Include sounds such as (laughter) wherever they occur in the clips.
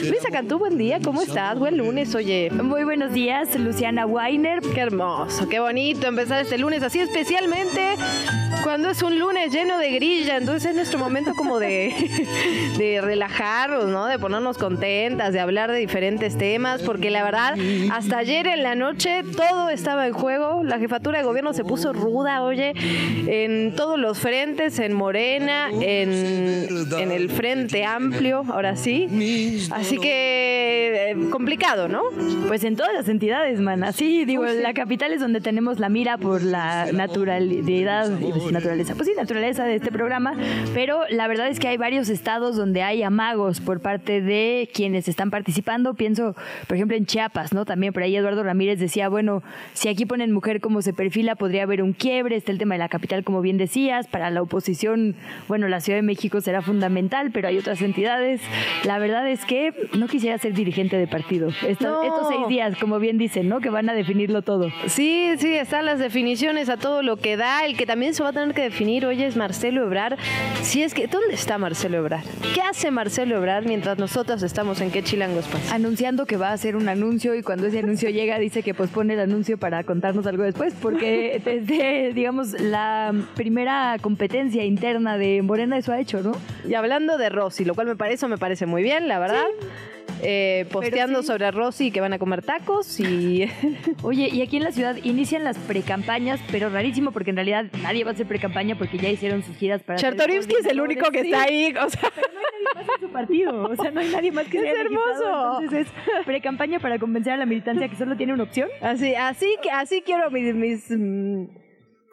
Luisa Cantú, buen día, ¿cómo estás? Buen lunes, oye. Muy buenos días, Luciana Weiner. Qué hermoso, qué bonito empezar este lunes así, especialmente cuando es un lunes lleno de grilla. Entonces es nuestro momento como de, (laughs) de relajarnos, ¿no? De ponernos contentas, de hablar de diferentes temas, porque la verdad, hasta ayer en la noche todo estaba en juego. La jefatura de gobierno se puso ruda, oye, en todos los frentes, en Morena, en, en el Frente Amplio, ahora sí. Así que eh, complicado, ¿no? Pues en todas las entidades, man. Así, digo, la capital es donde tenemos la mira por la naturalidad, pues, naturaleza, pues sí, naturaleza de este programa, pero la verdad es que hay varios estados donde hay amagos por parte de quienes están participando. Pienso, por ejemplo, en Chiapas, ¿no? También por ahí Eduardo Ramírez decía, bueno, si aquí ponen mujer como se perfila, podría haber un quiebre. Está el tema de la capital, como bien decías. Para la oposición, bueno, la Ciudad de México será fundamental, pero hay otras entidades. La verdad es que no quisiera ser dirigente de partido. Estos, seis días, como bien dicen, ¿no? Que van a definirlo todo. Sí, sí, están las definiciones a todo lo que da. El que también se va a tener que definir hoy es Marcelo Ebrard. Si es que, ¿dónde está Marcelo Ebrard? ¿Qué hace Marcelo Ebrard mientras nosotros estamos en qué chilangos pasa? Anunciando que va a hacer un anuncio y cuando ese anuncio (laughs) llega dice que pospone el anuncio para contarnos algo después, porque (laughs) desde, digamos, la primera competencia interna de Morena eso ha hecho, ¿no? Y hablando de Rossi, lo cual me parece, me parece muy bien, la verdad. Eh, posteando sobre Rosy que van a comer tacos y... (laughs) Oye, y aquí en la ciudad inician las precampañas, pero rarísimo porque en realidad nadie va a hacer precampaña porque ya hicieron sus giras para... Chertorivsky es el único que está ahí, o sea... Pero no hay nadie más en su partido, o sea, no hay nadie más que Es hermoso. Entonces es precampaña para convencer a la militancia que solo tiene una opción. Así, así, que- así quiero mis... mis mm,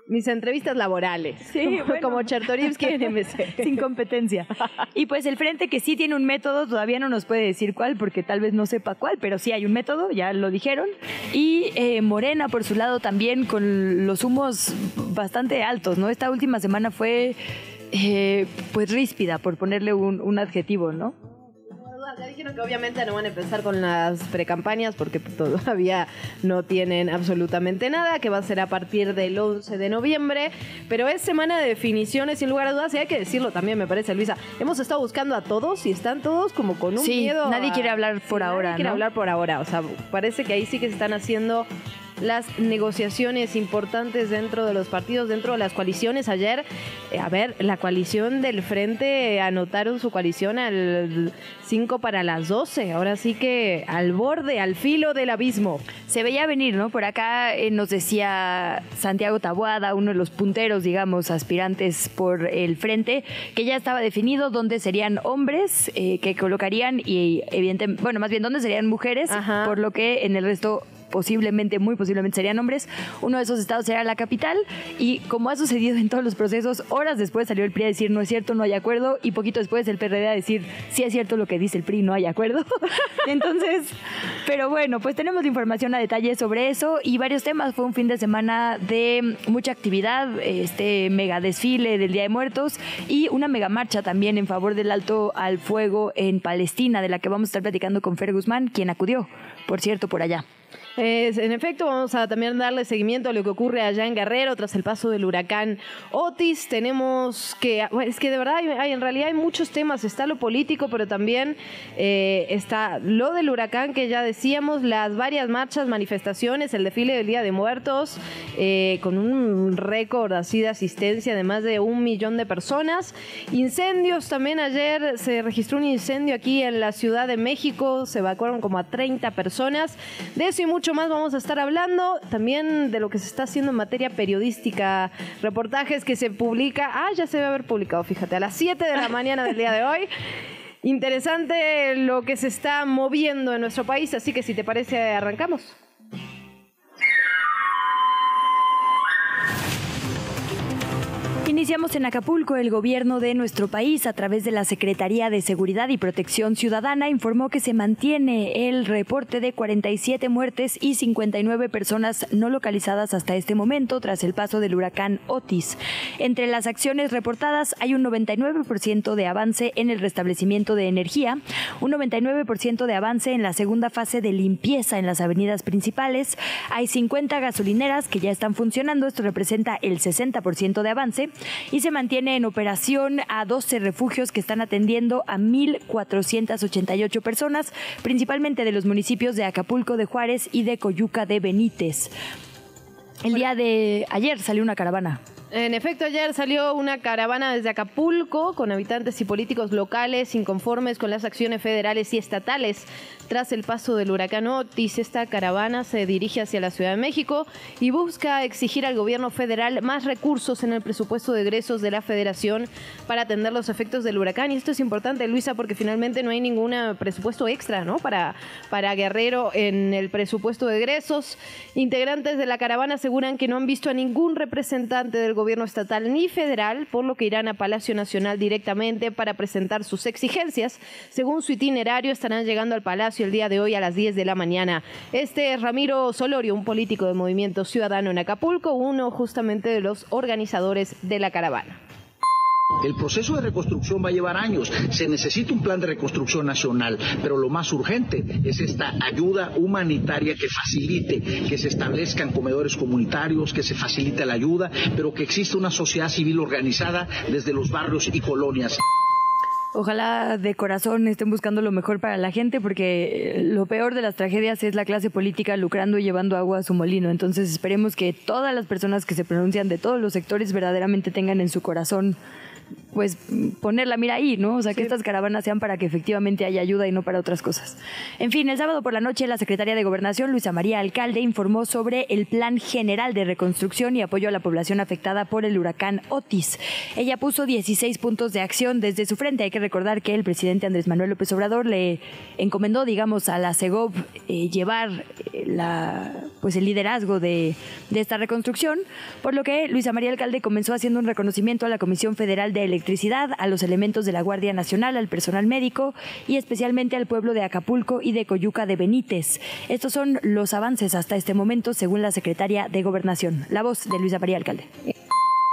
mis entrevistas laborales. Sí, como, bueno. como Chertorivsky en MC. (laughs) sin competencia. Y pues el frente que sí tiene un método, todavía no nos puede decir cuál, porque tal vez no sepa cuál, pero sí hay un método, ya lo dijeron. Y eh, Morena, por su lado, también con los humos bastante altos, ¿no? Esta última semana fue, eh, pues, ríspida, por ponerle un, un adjetivo, ¿no? Ya dijeron que obviamente no van a empezar con las precampañas porque todavía no tienen absolutamente nada, que va a ser a partir del 11 de noviembre, pero es semana de definiciones sin lugar a dudas y hay que decirlo también, me parece, Luisa. Hemos estado buscando a todos y están todos como con un Sí, miedo. nadie a- quiere hablar por nadie ahora, quiere ¿no? hablar por ahora, o sea, parece que ahí sí que se están haciendo las negociaciones importantes dentro de los partidos, dentro de las coaliciones. Ayer, eh, a ver, la coalición del frente anotaron su coalición al 5 para las 12. Ahora sí que al borde, al filo del abismo. Se veía venir, ¿no? Por acá eh, nos decía Santiago Tabuada, uno de los punteros, digamos, aspirantes por el frente, que ya estaba definido dónde serían hombres eh, que colocarían y evidentemente, bueno, más bien dónde serían mujeres, Ajá. por lo que en el resto posiblemente, muy posiblemente serían hombres. Uno de esos estados será la capital y como ha sucedido en todos los procesos, horas después salió el PRI a decir no es cierto, no hay acuerdo y poquito después el PRD a decir sí es cierto lo que dice el PRI, no hay acuerdo. (laughs) Entonces, pero bueno, pues tenemos información a detalle sobre eso y varios temas. Fue un fin de semana de mucha actividad, este mega desfile del Día de Muertos y una mega marcha también en favor del alto al fuego en Palestina, de la que vamos a estar platicando con Fer Guzmán, quien acudió, por cierto, por allá. En efecto, vamos a también darle seguimiento a lo que ocurre allá en Guerrero tras el paso del huracán Otis. Tenemos que, es que de verdad, hay- en realidad hay muchos temas. Está lo político, pero también eh, está lo del huracán que ya decíamos, las varias marchas, manifestaciones, el desfile del Día de Muertos, eh, con un récord así de asistencia de más de un millón de personas. Incendios también ayer se registró un incendio aquí en la Ciudad de México, se evacuaron como a 30 personas. De eso y mucho más vamos a estar hablando. También de lo que se está haciendo en materia periodística, reportajes que se publica. Ah, ya se debe haber publicado, fíjate, a las 7 de la (laughs) mañana del día de hoy. Interesante lo que se está moviendo en nuestro país, así que si te parece, arrancamos. Iniciamos en Acapulco. El gobierno de nuestro país, a través de la Secretaría de Seguridad y Protección Ciudadana, informó que se mantiene el reporte de 47 muertes y 59 personas no localizadas hasta este momento tras el paso del huracán Otis. Entre las acciones reportadas hay un 99% de avance en el restablecimiento de energía, un 99% de avance en la segunda fase de limpieza en las avenidas principales, hay 50 gasolineras que ya están funcionando, esto representa el 60% de avance y se mantiene en operación a 12 refugios que están atendiendo a 1.488 personas, principalmente de los municipios de Acapulco de Juárez y de Coyuca de Benítez. El día de ayer salió una caravana en efecto, ayer salió una caravana desde Acapulco con habitantes y políticos locales inconformes con las acciones federales y estatales. Tras el paso del huracán Otis, esta caravana se dirige hacia la Ciudad de México y busca exigir al gobierno federal más recursos en el presupuesto de egresos de la federación para atender los efectos del huracán. Y esto es importante, Luisa, porque finalmente no hay ningún presupuesto extra ¿no? para, para Guerrero en el presupuesto de egresos. Integrantes de la caravana aseguran que no han visto a ningún representante del gobierno estatal ni federal, por lo que irán a Palacio Nacional directamente para presentar sus exigencias. Según su itinerario, estarán llegando al Palacio el día de hoy a las 10 de la mañana. Este es Ramiro Solorio, un político de Movimiento Ciudadano en Acapulco, uno justamente de los organizadores de la caravana. El proceso de reconstrucción va a llevar años. Se necesita un plan de reconstrucción nacional, pero lo más urgente es esta ayuda humanitaria que facilite que se establezcan comedores comunitarios, que se facilite la ayuda, pero que exista una sociedad civil organizada desde los barrios y colonias. Ojalá de corazón estén buscando lo mejor para la gente, porque lo peor de las tragedias es la clase política lucrando y llevando agua a su molino. Entonces esperemos que todas las personas que se pronuncian de todos los sectores verdaderamente tengan en su corazón pues poner la mira ahí, ¿no? O sea, que estas caravanas sean para que efectivamente haya ayuda y no para otras cosas. En fin, el sábado por la noche la secretaria de Gobernación, Luisa María Alcalde, informó sobre el Plan General de Reconstrucción y apoyo a la población afectada por el huracán Otis. Ella puso 16 puntos de acción desde su frente. Hay que recordar que el presidente Andrés Manuel López Obrador le encomendó, digamos, a la CEGOV eh, llevar eh, la, pues el liderazgo de, de esta reconstrucción, por lo que Luisa María Alcalde comenzó haciendo un reconocimiento a la Comisión Federal de Electricidad, a los elementos de la Guardia Nacional, al personal médico y especialmente al pueblo de Acapulco y de Coyuca de Benítez. Estos son los avances hasta este momento, según la secretaria de Gobernación. La voz de Luisa María Alcalde.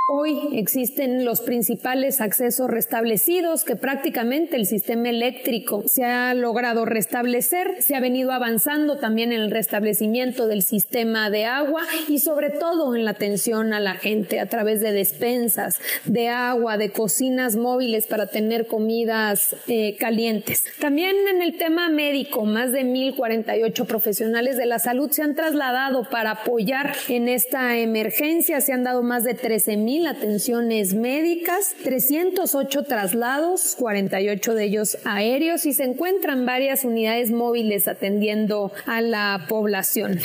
Hoy existen los principales accesos restablecidos que prácticamente el sistema eléctrico se ha logrado restablecer, se ha venido avanzando también en el restablecimiento del sistema de agua y sobre todo en la atención a la gente a través de despensas de agua, de cocinas móviles para tener comidas eh, calientes. También en el tema médico, más de 1.048 profesionales de la salud se han trasladado para apoyar en esta emergencia, se han dado más de 13.000 atenciones médicas, 308 traslados, 48 de ellos aéreos y se encuentran varias unidades móviles atendiendo a la población.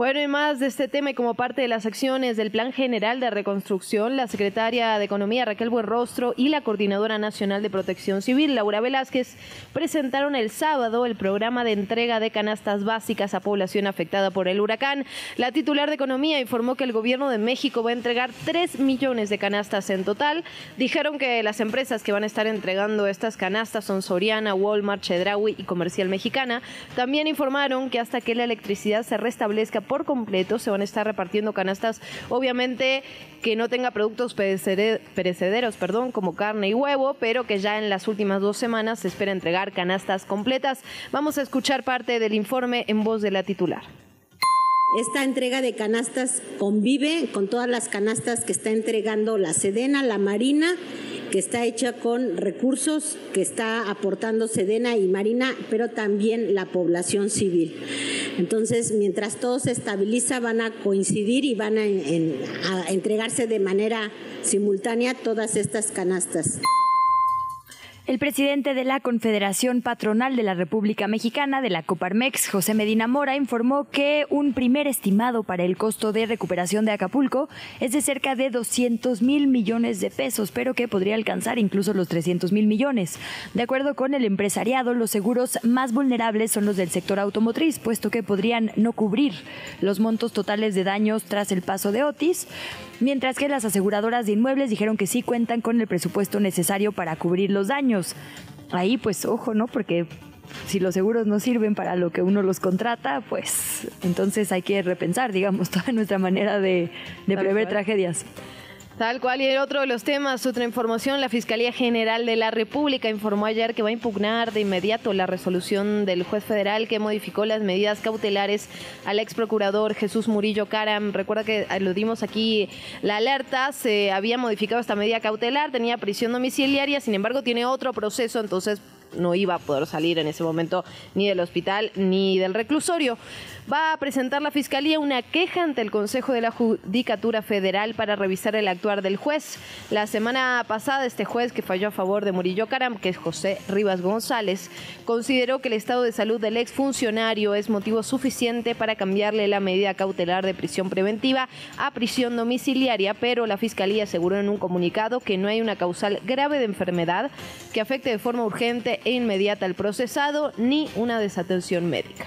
Bueno, y más de este tema y como parte de las acciones del Plan General de Reconstrucción, la secretaria de Economía Raquel Buenrostro y la Coordinadora Nacional de Protección Civil, Laura Velázquez, presentaron el sábado el programa de entrega de canastas básicas a población afectada por el huracán. La titular de Economía informó que el gobierno de México va a entregar 3 millones de canastas en total. Dijeron que las empresas que van a estar entregando estas canastas son Soriana, Walmart, Chedraui y Comercial Mexicana. También informaron que hasta que la electricidad se restablezca por completo. Se van a estar repartiendo canastas, obviamente que no tenga productos perecederos, perdón, como carne y huevo, pero que ya en las últimas dos semanas se espera entregar canastas completas. Vamos a escuchar parte del informe en voz de la titular. Esta entrega de canastas convive con todas las canastas que está entregando la Sedena, la Marina que está hecha con recursos que está aportando Sedena y Marina, pero también la población civil. Entonces, mientras todo se estabiliza, van a coincidir y van a, entregarse de manera simultánea todas estas canastas. El presidente de la Confederación Patronal de la República Mexicana de la Coparmex, José Medina Mora, informó que un primer estimado para el costo de recuperación de Acapulco es de cerca de 200 mil millones de pesos, pero que podría alcanzar incluso los 300 mil millones. De acuerdo con el empresariado, los seguros más vulnerables son los del sector automotriz, puesto que podrían no cubrir los montos totales de daños tras el paso de Otis, mientras que las aseguradoras de inmuebles dijeron que sí cuentan con el presupuesto necesario para cubrir los daños. Ahí pues ojo, ¿no? Porque si los seguros no sirven para lo que uno los contrata, pues entonces hay que repensar, digamos, (laughs) toda nuestra manera de, prever tragedias. Tal cual, y otro de los temas, otra información, la Fiscalía General de la República informó ayer que va a impugnar de inmediato la resolución del juez federal que modificó las medidas cautelares al ex procurador Jesús Murillo Caram. Recuerda que aludimos aquí la alerta, se había modificado esta medida cautelar, tenía prisión domiciliaria, sin embargo tiene otro proceso, entonces no iba a poder salir en ese momento ni del hospital ni del reclusorio. Va a presentar la Fiscalía una queja ante el Consejo de la Judicatura Federal para revisar el actuar del juez. La semana pasada, este juez que falló a favor de Murillo Caram, que es José Rivas González, consideró que el estado de salud del exfuncionario es motivo suficiente para cambiarle la medida cautelar de prisión preventiva a prisión domiciliaria, pero la Fiscalía aseguró en un comunicado que no hay una causal grave de enfermedad que afecte de forma urgente e inmediata al procesado ni una desatención médica.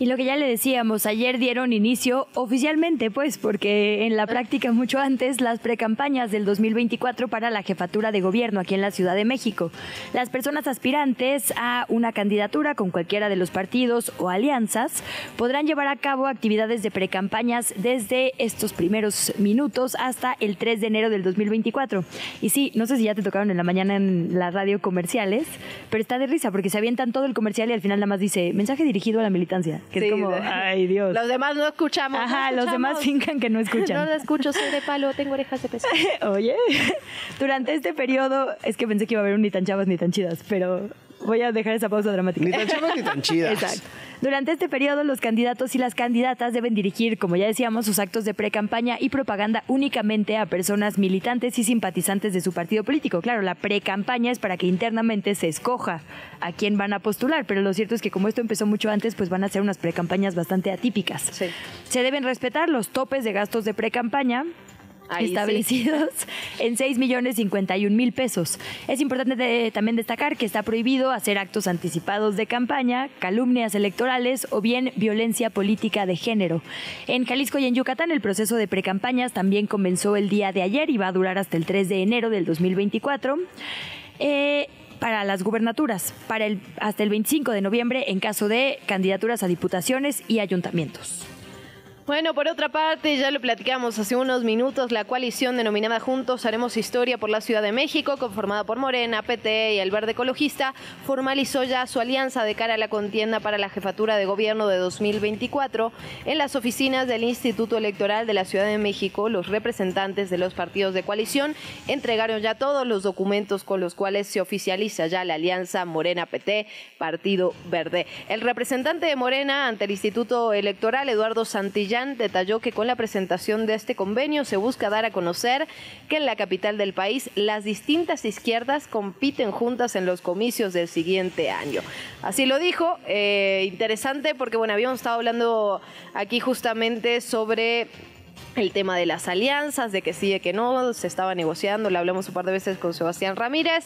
Y lo que ya le decíamos, ayer dieron inicio oficialmente, pues, porque en la práctica mucho antes las precampañas del 2024 para la jefatura de gobierno aquí en la Ciudad de México. Las personas aspirantes a una candidatura con cualquiera de los partidos o alianzas podrán llevar a cabo actividades de precampañas desde estos primeros minutos hasta el 3 de enero del 2024. Y sí, no sé si ya te tocaron en la mañana en la radio comerciales, pero está de risa porque se avientan todo el comercial y al final nada más dice mensaje dirigido a la militancia que es como, ay Dios. Los demás no escuchamos. Ajá, los demás fincan que no (laughs) escuchan. no lo escucho, soy de palo, tengo orejas de peso. (laughs) Oye, durante este periodo, es que pensé que iba a haber un ni tan chavas ni tan chidas, pero voy a dejar esa pausa dramática. Ni tan chavas ni tan chidas. (laughs) Exacto. Durante este periodo, los candidatos y las candidatas deben dirigir, como ya decíamos, sus actos de pre-campaña y propaganda únicamente a personas militantes y simpatizantes de su partido político. Claro, la pre-campaña es para que internamente se escoja a quién van a postular, pero lo cierto es que como esto empezó mucho antes, pues van a ser unas pre-campañas bastante atípicas. Se deben respetar los topes de gastos de pre-campaña, establecidos (laughs) en 6 millones 51 mil pesos. Es importante también destacar que está prohibido hacer actos anticipados de campaña, calumnias electorales o bien violencia política de género. En Jalisco y en Yucatán el proceso de precampañas también comenzó el día de ayer y va a durar hasta el 3 de enero del 2024. Eh, para las gubernaturas, para el, hasta el 25 de noviembre en caso de candidaturas a diputaciones y ayuntamientos. Bueno, por otra parte, ya lo platicamos hace unos minutos, la coalición denominada Juntos Haremos Historia por la Ciudad de México, conformada por Morena, PT y el Verde Ecologista, formalizó ya su alianza de cara a la contienda para la jefatura de gobierno de 2024 en las oficinas del Instituto Electoral de la Ciudad de México. Los representantes de los partidos de coalición entregaron ya todos los documentos con los cuales se oficializa ya la alianza Morena-PT, Partido Verde. El representante de Morena ante el Instituto Electoral, Eduardo Santillán, detalló que con la presentación de este convenio se busca dar a conocer que en la capital del país las distintas izquierdas compiten juntas en los comicios del siguiente año. Así lo dijo, eh, interesante porque bueno, habíamos estado hablando aquí justamente sobre el tema de las alianzas, de que sí, de que no, se estaba negociando, le hablamos un par de veces con Sebastián Ramírez.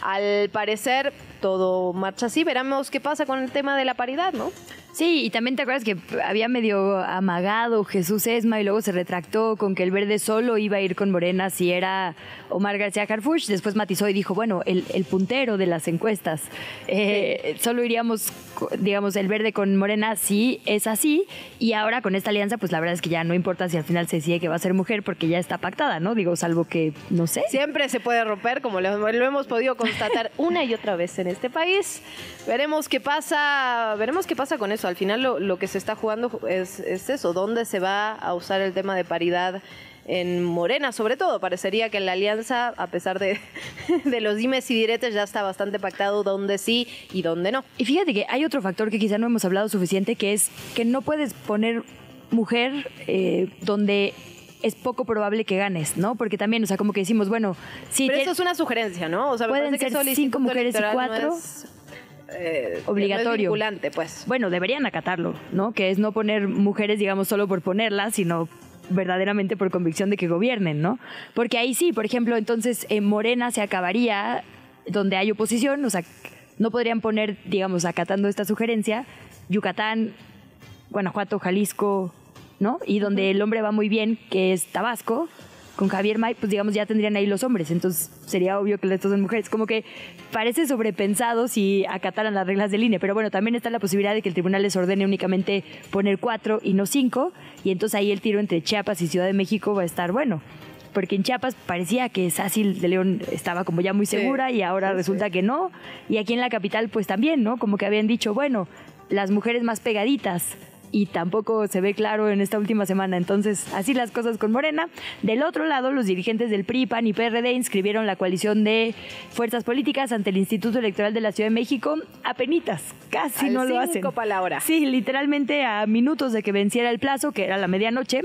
Al parecer todo marcha así, veremos qué pasa con el tema de la paridad, ¿no? Sí, y también te acuerdas que había medio amagado Jesús Esma y luego se retractó con que el verde solo iba a ir con Morena si era Omar García Harfuch. Después matizó y dijo, bueno, el, puntero de las encuestas. Eh, solo iríamos, digamos, el verde con Morena si es así. Y ahora con esta alianza, pues la verdad es que ya no importa si al final se decide que va a ser mujer porque ya está pactada, ¿no? Digo, salvo que, no sé. Siempre se puede romper, como lo, lo hemos podido constatar una y otra vez en este país. Veremos qué pasa, veremos qué pasa con eso al final lo, que se está jugando es, eso, ¿dónde se va a usar el tema de paridad? en Morena, sobre todo. Parecería que en la alianza, a pesar de, (laughs) de, los dimes y diretes, ya está bastante pactado dónde sí y dónde no. Y fíjate que hay otro factor que quizá no hemos hablado suficiente, que es que no puedes poner mujer eh, donde es poco probable que ganes, ¿no? Porque también, o sea, como que decimos, bueno, sí. Pero eso es una sugerencia, ¿no? O sea, pueden ser cinco mujeres y cuatro. Eh, obligatorio. vinculante, pues. Bueno, deberían acatarlo, ¿no? Que es no poner mujeres, digamos, solo por ponerlas, sino verdaderamente por convicción de que gobiernen, ¿no? Porque ahí sí, por ejemplo, entonces en Morena se acabaría donde hay oposición, o sea, no podrían poner, digamos, acatando esta sugerencia, Yucatán, Guanajuato, Jalisco, ¿no? Y donde el hombre va muy bien, que es Tabasco, con Javier May, pues digamos ya tendrían ahí los hombres, entonces sería obvio que estos son mujeres. Como que parece sobrepensado si acataran las reglas del INE, pero bueno, también está la posibilidad de que el tribunal les ordene únicamente poner cuatro y no cinco, y entonces ahí el tiro entre Chiapas y Ciudad de México va a estar bueno. Porque en Chiapas parecía que Sácil de León estaba como ya muy segura y ahora resulta que no. Y aquí en la capital pues también, ¿no? Como que habían dicho, bueno, las mujeres más pegaditas, y tampoco se ve claro en esta última semana. Entonces, así las cosas con Morena. Del otro lado, los dirigentes del PRI, PAN y PRD inscribieron la coalición de fuerzas políticas ante el Instituto Electoral de la Ciudad de México a penitas. Casi no lo hacen. palabra. Sí, literalmente a minutos de que venciera el plazo, que era la medianoche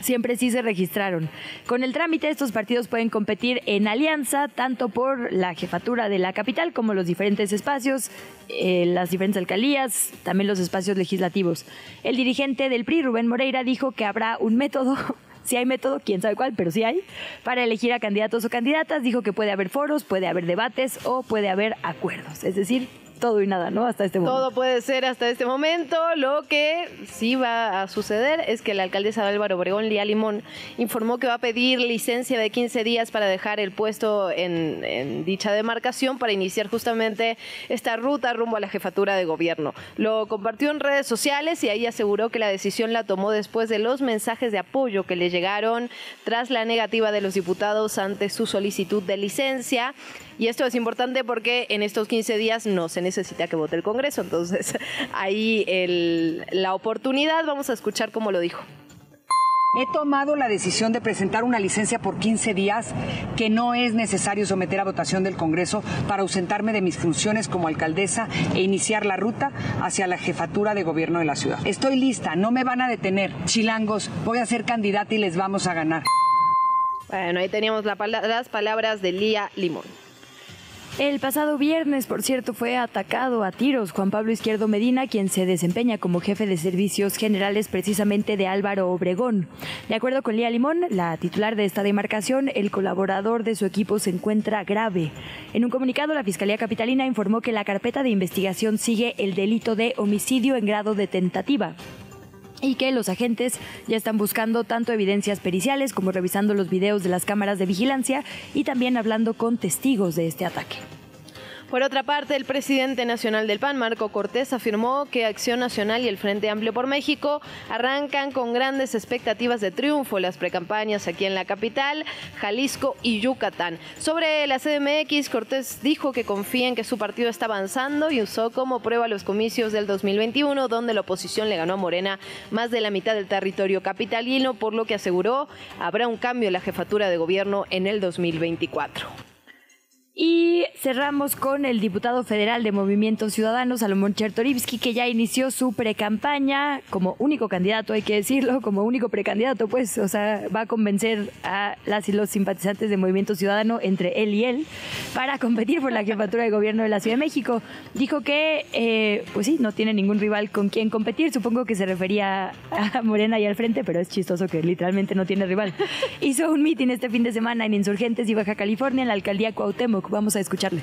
siempre sí se registraron. Con el trámite, estos partidos pueden competir en alianza tanto por la jefatura de la capital como los diferentes espacios, eh, las diferentes alcaldías, también los espacios legislativos. El dirigente del PRI, Rubén Moreira, dijo que habrá un método (laughs) si hay método, quién sabe cuál, pero sí hay, para elegir a candidatos o candidatas. Dijo que puede haber foros, puede haber debates o puede haber acuerdos. Es decir, todo y nada, ¿no? Hasta este momento. Todo puede ser hasta este momento. Lo que sí va a suceder es que la alcaldesa de Álvaro Obregón, Lía Limón, informó que va a pedir licencia de 15 días para dejar el puesto en, dicha demarcación para iniciar justamente esta ruta rumbo a la jefatura de gobierno. Lo compartió en redes sociales y ahí aseguró que la decisión la tomó después de los mensajes de apoyo que le llegaron tras la negativa de los diputados ante su solicitud de licencia. Y esto es importante porque en estos 15 días no se necesita que vote el Congreso. Entonces, (laughs) ahí la oportunidad, vamos a escuchar cómo lo dijo. He tomado la decisión de presentar una licencia por 15 días que no es necesario someter a votación del Congreso para ausentarme de mis funciones como alcaldesa e iniciar la ruta hacia la jefatura de gobierno de la ciudad. Estoy lista, no me van a detener. Chilangos, voy a ser candidata y les vamos a ganar. Bueno, ahí teníamos las palabras de Lía Limón. El pasado viernes, por cierto, fue atacado a tiros Juan Pablo Izquierdo Medina, quien se desempeña como jefe de servicios generales precisamente de Álvaro Obregón. De acuerdo con Lía Limón, la titular de esta demarcación, el colaborador de su equipo se encuentra grave. En un comunicado, la Fiscalía Capitalina informó que la carpeta de investigación sigue el delito de homicidio en grado de tentativa y que los agentes ya están buscando tanto evidencias periciales como revisando los videos de las cámaras de vigilancia y también hablando con testigos de este ataque. Por otra parte, el presidente nacional del PAN, Marco Cortés, afirmó que Acción Nacional y el Frente Amplio por México arrancan con grandes expectativas de triunfo las precampañas aquí en la capital, Jalisco y Yucatán. Sobre la CDMX, Cortés dijo que confía en que su partido está avanzando y usó como prueba los comicios del 2021, donde la oposición le ganó a Morena más de la mitad del territorio capitalino, por lo que aseguró habrá un cambio en la jefatura de gobierno en el 2024. Y cerramos con el diputado federal de Movimiento Ciudadano, Salomón Chertorivsky, que ya inició su precampaña como único candidato, hay que decirlo, como único precandidato, pues, o sea, va a convencer a las y los simpatizantes de Movimiento Ciudadano, entre él y él, para competir por la jefatura de gobierno de la Ciudad de México. Dijo que, eh, pues sí, no tiene ningún rival con quien competir, supongo que se refería a Morena y al frente, pero es chistoso que literalmente no tiene rival. Hizo un mitin este fin de semana en Insurgentes y Baja California, en la alcaldía Cuauhtémoc Vamos a escucharle.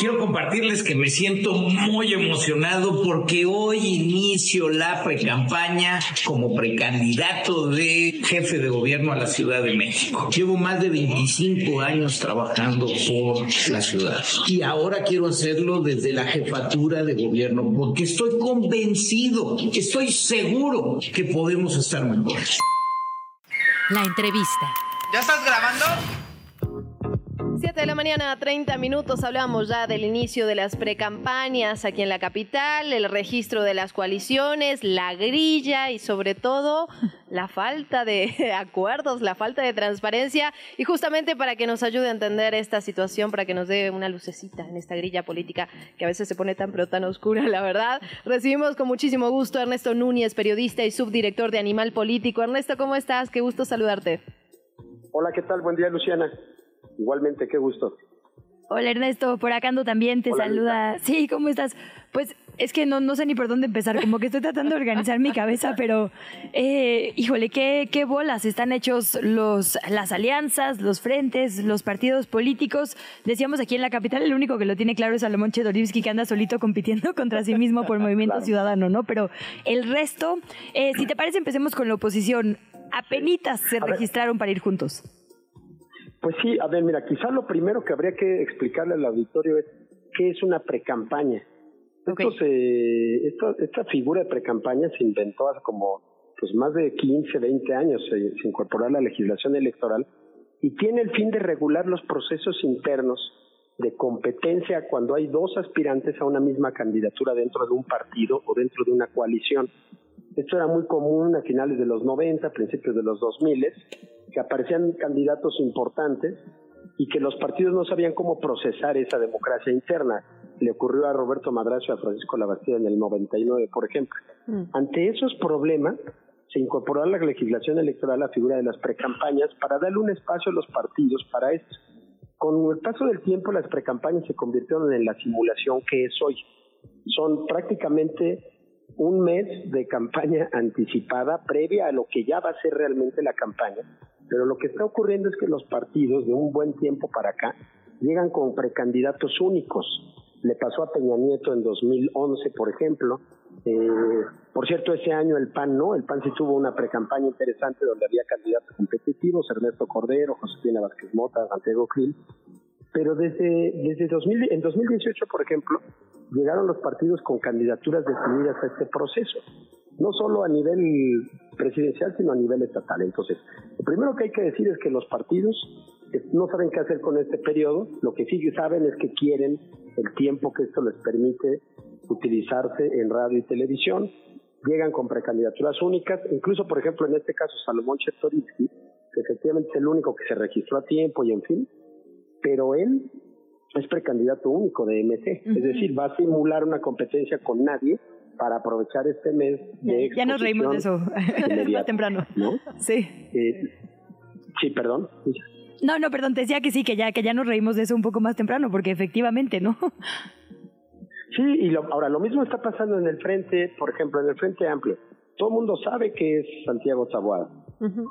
Quiero compartirles que me siento muy emocionado porque hoy inicio la precampaña como precandidato de jefe de gobierno a la Ciudad de México. Llevo más de 25 años trabajando por la ciudad y ahora quiero hacerlo desde la jefatura de gobierno porque estoy convencido, estoy seguro que podemos estar mejores. La entrevista. ¿Ya estás grabando? 7 de la mañana, 30 minutos, hablamos ya del inicio de las precampañas aquí en la capital, el registro de las coaliciones, la grilla y sobre todo la falta de (laughs) acuerdos, la falta de transparencia y justamente para que nos ayude a entender esta situación, para que nos dé una lucecita en esta grilla política que a veces se pone tan pero tan oscura, la verdad. Recibimos con muchísimo gusto a Ernesto Núñez, periodista y subdirector de Animal Político. Ernesto, ¿cómo estás? Qué gusto saludarte. Hola, ¿qué tal? Buen día, Luciana. Igualmente, qué gusto. Hola Ernesto, por acá ando también, te saluda. Sí, ¿cómo estás? Pues es que no, no sé ni por dónde empezar, como que estoy tratando de organizar mi cabeza, pero eh, híjole, ¿qué, qué bolas están hechos los, las alianzas, los frentes, los partidos políticos. Decíamos aquí en la capital, el único que lo tiene claro es Salomón Chedorivsky, que anda solito compitiendo (laughs) contra sí mismo por Movimiento Ciudadano, ¿no? Pero el resto, eh, si te parece, empecemos con la oposición. Apenitas se registraron para ir juntos. Pues sí, a ver, mira, quizás lo primero que habría que explicarle al auditorio es qué es una precampaña. Okay. esta, esta figura de precampaña se inventó hace como pues más de 15, 20 años, se, se incorporó a la legislación electoral y tiene el fin de regular los procesos internos de competencia cuando hay dos aspirantes a una misma candidatura dentro de un partido o dentro de una coalición. Esto era muy común a finales de los 90, principios de los 2000, que aparecían candidatos importantes y que los partidos no sabían cómo procesar esa democracia interna. Le ocurrió a Roberto Madrazo y a Francisco Labastida en el 99, por ejemplo. Mm. Ante esos problemas, se incorporó a la legislación electoral la figura de las precampañas para darle un espacio a los partidos para esto. Con el paso del tiempo, las precampañas se convirtieron en la simulación que es hoy. Son prácticamente un mes de campaña anticipada previa a lo que ya va a ser realmente la campaña. Pero lo que está ocurriendo es que los partidos de un buen tiempo para acá llegan con precandidatos únicos. Le pasó a Peña Nieto en 2011, por ejemplo. Eh, por cierto, ese año el PAN no, el PAN sí tuvo una precampaña interesante donde había candidatos competitivos, Ernesto Cordero, Josefina Vázquez Mota, Santiago Krill. Pero desde, desde 2000, en 2018, por ejemplo, llegaron los partidos con candidaturas definidas a este proceso, no solo a nivel presidencial, sino a nivel estatal. Entonces, lo primero que hay que decir es que los partidos no saben qué hacer con este periodo, lo que sí saben es que quieren el tiempo que esto les permite utilizarse en radio y televisión, llegan con precandidaturas únicas, incluso por ejemplo en este caso Salomón Chertorivsky, que efectivamente es el único que se registró a tiempo y en fin, pero él es precandidato único de MC, es decir, va a simular una competencia con nadie para aprovechar este mes de Ya nos reímos de eso (laughs) más temprano. ¿No? Sí. Eh, sí, perdón. No, no, perdón, te decía que sí, que ya, que ya nos reímos de eso un poco más temprano, porque efectivamente, ¿no? Sí, y ahora lo mismo está pasando en el frente, por ejemplo, en el frente amplio. Todo el mundo sabe que es Santiago Taboada.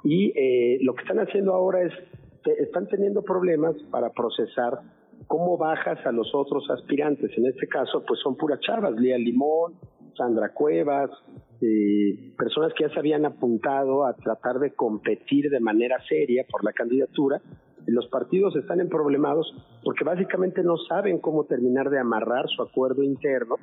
Y eh, lo que están haciendo ahora es, están teniendo problemas para procesar cómo bajas a los otros aspirantes. En este caso, pues son puras chavas, Lía Limón, Sandra Cuevas, eh, personas que ya se habían apuntado a tratar de competir de manera seria por la candidatura. Los partidos están en problemados porque básicamente no saben cómo terminar de amarrar su acuerdo interno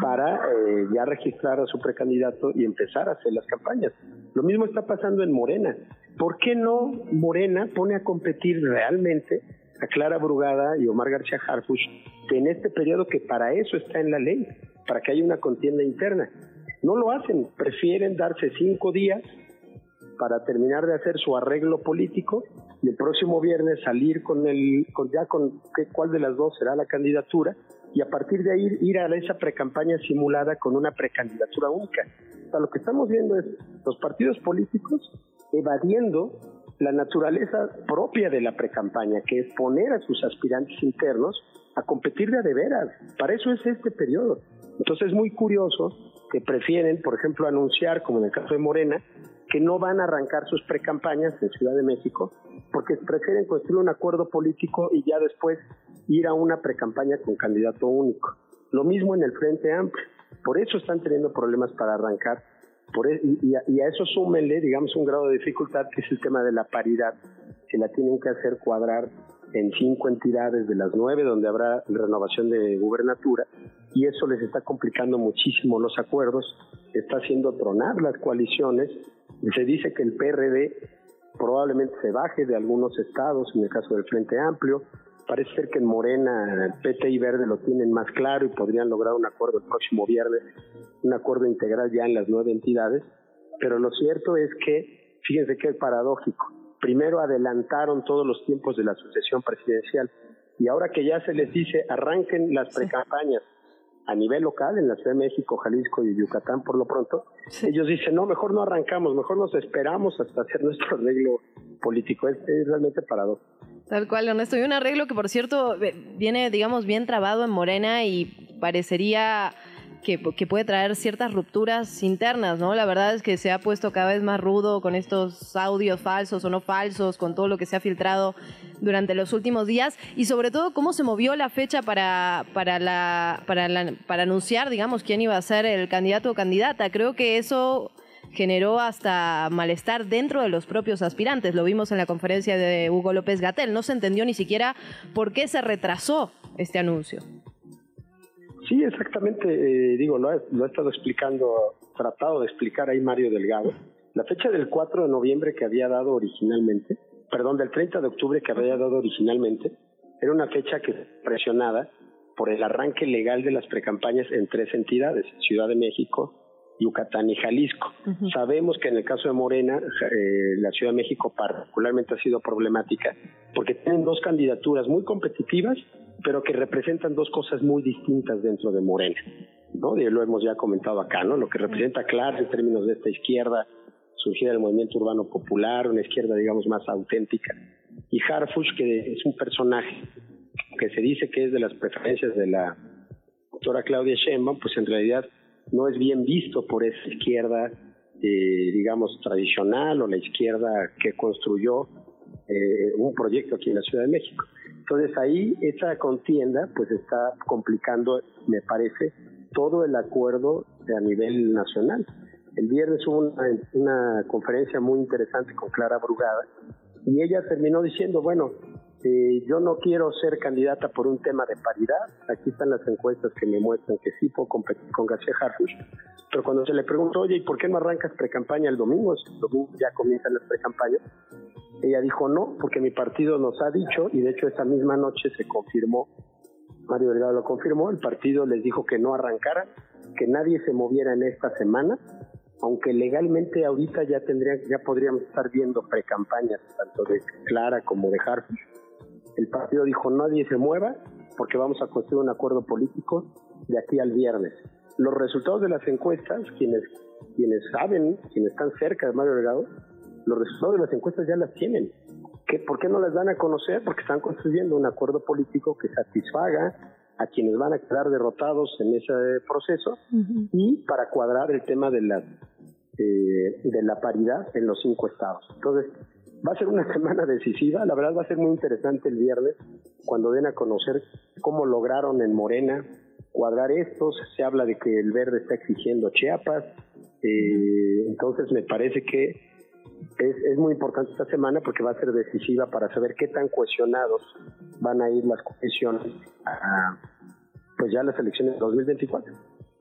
para eh, ya registrar a su precandidato y empezar a hacer las campañas. Lo mismo está pasando en Morena. ¿Por qué no Morena pone a competir realmente a Clara Brugada y Omar García Harfuch en este periodo que para eso está en la ley, para que haya una contienda interna. No lo hacen, prefieren darse cinco días para terminar de hacer su arreglo político y el próximo viernes salir con el, con ya con qué, cuál de las dos será la candidatura y a partir de ahí ir a esa precampaña simulada con una precandidatura única. O sea, lo que estamos viendo es los partidos políticos evadiendo la naturaleza propia de la precampaña, que es poner a sus aspirantes internos a competir de, de veras. Para eso es este periodo. Entonces es muy curioso que prefieren, por ejemplo, anunciar, como en el caso de Morena, que no van a arrancar sus precampañas en Ciudad de México, porque prefieren construir un acuerdo político y ya después ir a una precampaña con candidato único. Lo mismo en el Frente Amplio. Por eso están teniendo problemas para arrancar por, e, y, y, a, eso súmenle, digamos, un grado de dificultad que es el tema de la paridad, que la tienen que hacer cuadrar en cinco entidades de las nueve donde habrá renovación de gubernatura y eso les está complicando muchísimo los acuerdos, está haciendo tronar las coaliciones y se dice que el PRD probablemente se baje de algunos estados, en el caso del Frente Amplio, parece ser que en Morena, PT y Verde lo tienen más claro y podrían lograr un acuerdo el próximo viernes, un acuerdo integral ya en las nueve entidades. pero lo cierto es que, fíjense que es paradójico, primero adelantaron todos los tiempos de la sucesión presidencial y ahora que ya se les dice arranquen las precampañas a nivel local en la Ciudad de México, Jalisco y Yucatán por lo pronto, ellos dicen, no, mejor no arrancamos, mejor nos esperamos hasta hacer nuestro arreglo político. Es, es realmente paradójico. Tal cual, Ernesto. Y un arreglo que, por cierto, viene, digamos, bien trabado en Morena y parecería que, que, puede traer ciertas rupturas internas, ¿no? La verdad es que se ha puesto cada vez más rudo con estos audios falsos o no falsos, con todo lo que se ha filtrado durante los últimos días y sobre todo cómo se movió la fecha para, para, la, para, la, para anunciar, digamos, quién iba a ser el candidato o candidata. Creo que eso generó hasta malestar dentro de los propios aspirantes. Lo vimos en la conferencia de Hugo López Gatel. No se entendió ni siquiera por qué se retrasó este anuncio. Sí, exactamente. Eh, digo, lo, lo he estado explicando, tratado de explicar ahí Mario Delgado. La fecha del 4 de noviembre que había dado originalmente, perdón, del 30 de octubre que había dado originalmente, era una fecha que presionada por el arranque legal de las precampañas en tres entidades, Ciudad de México, Yucatán y Jalisco. Sabemos que en el caso de Morena, eh, la Ciudad de México particularmente ha sido problemática porque tienen dos candidaturas muy competitivas, pero que representan dos cosas muy distintas dentro de Morena. ¿no? Y lo hemos ya comentado acá, ¿no? Lo que representa claro en términos de esta izquierda surgida del movimiento urbano popular, una izquierda, digamos, más auténtica. Y Harfush, que es un personaje que se dice que es de las preferencias de la doctora Claudia Sheinbaum, pues en realidad no es bien visto por esa izquierda, eh, digamos, tradicional o la izquierda que construyó eh, un proyecto aquí en la Ciudad de México. Entonces ahí esa contienda pues está complicando, me parece, todo el acuerdo a nivel nacional. El viernes hubo una, una conferencia muy interesante con Clara Brugada y ella terminó diciendo, bueno, eh, yo no quiero ser candidata por un tema de paridad. Aquí están las encuestas que me muestran que sí puedo competir con García Harfuch. Pero cuando se le preguntó, oye, ¿y por qué no arrancas pre-campaña el domingo? El domingo ya comienzan las pre-campañas. Ella dijo no, porque mi partido nos ha dicho, y de hecho esa misma noche se confirmó, Mario Delgado lo confirmó, el partido les dijo que no arrancara, que nadie se moviera en esta semana, aunque legalmente ahorita ya tendrían, ya podríamos estar viendo pre-campañas, tanto de Clara como de Harfuch el partido dijo nadie se mueva porque vamos a construir un acuerdo político de aquí al viernes. Los resultados de las encuestas, quienes, quienes saben, quienes están cerca de Mario Delgado, los resultados de las encuestas ya las tienen. ¿Qué, ¿Por qué no las dan a conocer? Porque están construyendo un acuerdo político que satisfaga a quienes van a quedar derrotados en ese proceso y para cuadrar el tema de la, eh, de la paridad en los cinco estados. Entonces, Va a ser una (laughs) semana decisiva, la verdad va a ser muy interesante el viernes cuando den a conocer cómo lograron en Morena cuadrar estos, se habla de que el verde está exigiendo Chiapas, eh, entonces me parece que es, es muy importante esta semana porque va a ser decisiva para saber qué tan cohesionados van a ir las cohesiones a pues ya las elecciones de 2024.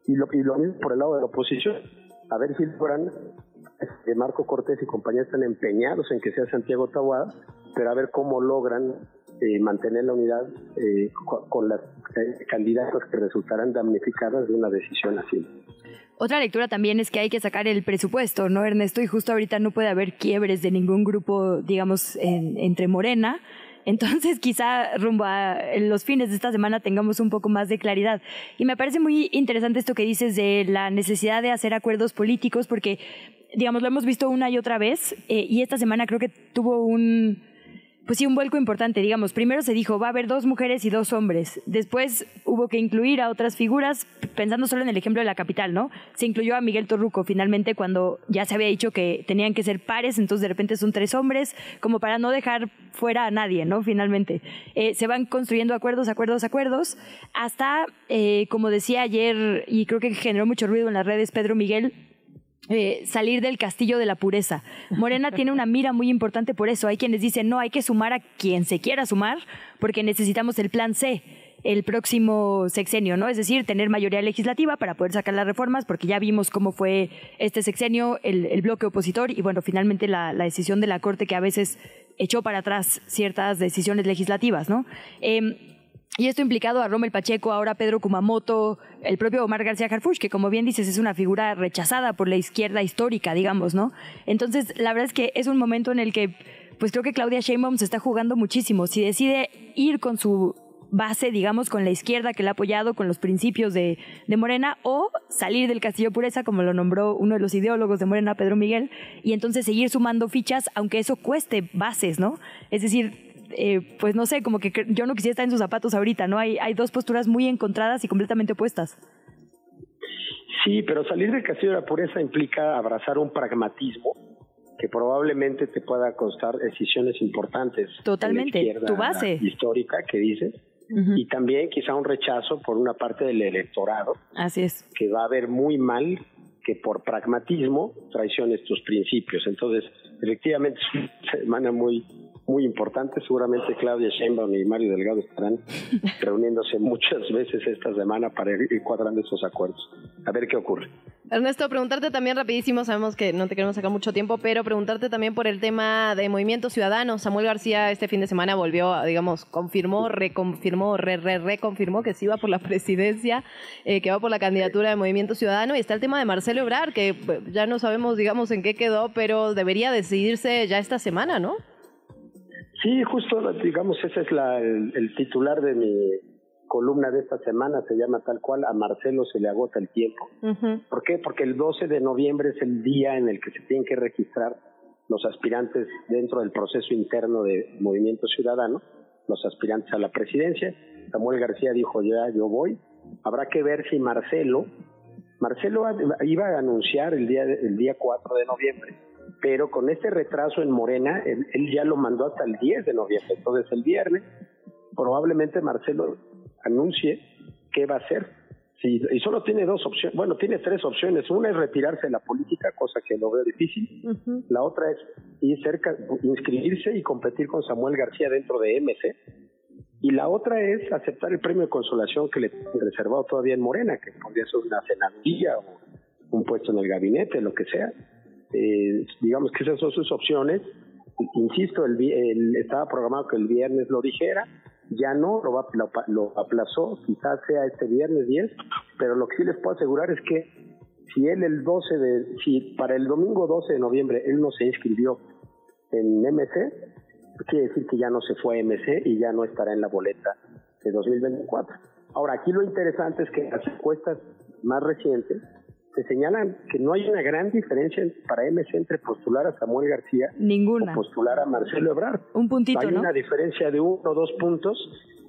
Y lo, y lo mismo por el lado de la oposición, a ver si logran de Marco Cortés y compañía están empeñados en que sea Santiago Tahuada, pero a ver cómo logran eh, mantener la unidad eh, con, las eh, candidatas que resultarán damnificadas de una decisión así. Otra lectura también es que hay que sacar el presupuesto, ¿no, Ernesto? Y justo ahorita no puede haber quiebres de ningún grupo, digamos, entre Morena. (laughs) Entonces, quizá rumbo a los fines de esta semana tengamos un poco más de claridad. Y me parece muy interesante esto que dices de la necesidad de hacer acuerdos políticos, porque digamos, lo hemos visto una y otra vez eh, y esta semana creo que tuvo un, pues sí, un vuelco importante, digamos. Primero se dijo, va a haber dos mujeres y dos hombres. Después hubo que incluir a otras figuras, pensando solo en el ejemplo de la capital, ¿no? Se incluyó a Miguel Torruco finalmente cuando ya se había dicho que tenían que ser pares, entonces de repente son tres hombres, como para no dejar fuera a nadie, ¿no? Finalmente. Eh, se van construyendo acuerdos, acuerdos, acuerdos, hasta, eh, como decía ayer, y creo que generó mucho ruido en las redes Pedro Miguel, eh, salir del castillo de la pureza. Morena tiene una mira muy importante por eso. Hay quienes dicen, no, hay que sumar a quien se quiera sumar, porque necesitamos el plan C el próximo sexenio, ¿no? Es decir, tener mayoría legislativa para poder sacar las reformas, porque ya vimos cómo fue este sexenio, el, bloque opositor y, bueno, finalmente la, decisión de la Corte que a veces echó para atrás ciertas decisiones legislativas, ¿no? Em, Y esto implicado a Rommel Pacheco, ahora Pedro Kumamoto, el propio Omar García Harfuch, que como bien dices es una figura rechazada por la izquierda histórica, digamos, ¿no? Entonces, la verdad es que es un momento en el que, pues creo que Claudia Sheinbaum se está jugando muchísimo. Si decide ir con su base, digamos, con la izquierda que le ha apoyado, con los principios de, de, Morena, o salir del castillo pureza, como lo nombró uno de los ideólogos de Morena, Pedro Miguel, y entonces seguir sumando fichas, aunque eso cueste bases, ¿no? Es decir, eh, pues no sé, como que yo no quisiera estar en sus zapatos ahorita, ¿no? Hay, hay dos posturas muy encontradas y completamente opuestas. Sí, pero salir del castillo de la pureza implica abrazar un pragmatismo que probablemente te pueda costar decisiones importantes. Totalmente, tu base. Histórica que dices. Y también quizá un rechazo por una parte del electorado. Así es. Que va a ver muy mal que por pragmatismo traiciones tus principios. Entonces, efectivamente es una semana muy muy importante. Seguramente Claudia Sheinbaum y Mario Delgado estarán (laughs) reuniéndose muchas veces esta semana para ir cuadrando esos acuerdos. A ver qué ocurre. Ernesto, preguntarte también rapidísimo, sabemos que no te queremos sacar mucho tiempo, pero preguntarte también por el tema de Movimiento Ciudadano. Samuel García este fin de semana volvió, digamos, confirmó, reconfirmó, re, re, reconfirmó que sí va por la (laughs) presidencia, eh, que va por la candidatura de Movimiento Ciudadano. Y está el tema de Marcelo Ebrard, que ya no sabemos, digamos, en qué quedó, pero debería decidirse ya esta semana, ¿no? Sí, justo, digamos, ese es la, el, titular de mi columna de esta semana, se llama tal cual, a Marcelo se le agota el tiempo. ¿Por qué? Porque el 12 de noviembre es el día en el que se tienen que registrar los aspirantes dentro del proceso interno de Movimiento Ciudadano, los aspirantes a la presidencia. Samuel García dijo, ya, yo voy. Habrá que ver si Marcelo, Marcelo iba a anunciar el día, el día 4 de noviembre pero con este retraso en Morena, él, ya lo mandó hasta el 10 de noviembre. Entonces, el viernes, probablemente Marcelo anuncie qué va a hacer. Sí, y solo tiene dos opciones, bueno, tiene tres opciones. Una es retirarse de la política, cosa que lo veo difícil. La otra es ir cerca, inscribirse y competir con Samuel García dentro de MC. Y la otra es aceptar el premio de consolación que le han reservado todavía en Morena, que podría ser una senadilla o un puesto en el gabinete, lo que sea eh, digamos que esas son sus opciones. Insisto, el, estaba programado que el viernes lo dijera, ya no, lo, va, lo, aplazó, quizás sea este viernes 10, pero lo que sí les puedo asegurar es que si él el 12 de, si para el domingo 12 de noviembre él no se inscribió en MC, quiere decir que ya no se fue a MC y ya no estará en la boleta de 2024. Ahora, aquí lo interesante es que las encuestas más recientes se señalan que no hay una gran diferencia para MC entre postular a Samuel García Ninguna. o postular a Marcelo Ebrard. Un puntito, Hay una diferencia de uno o dos puntos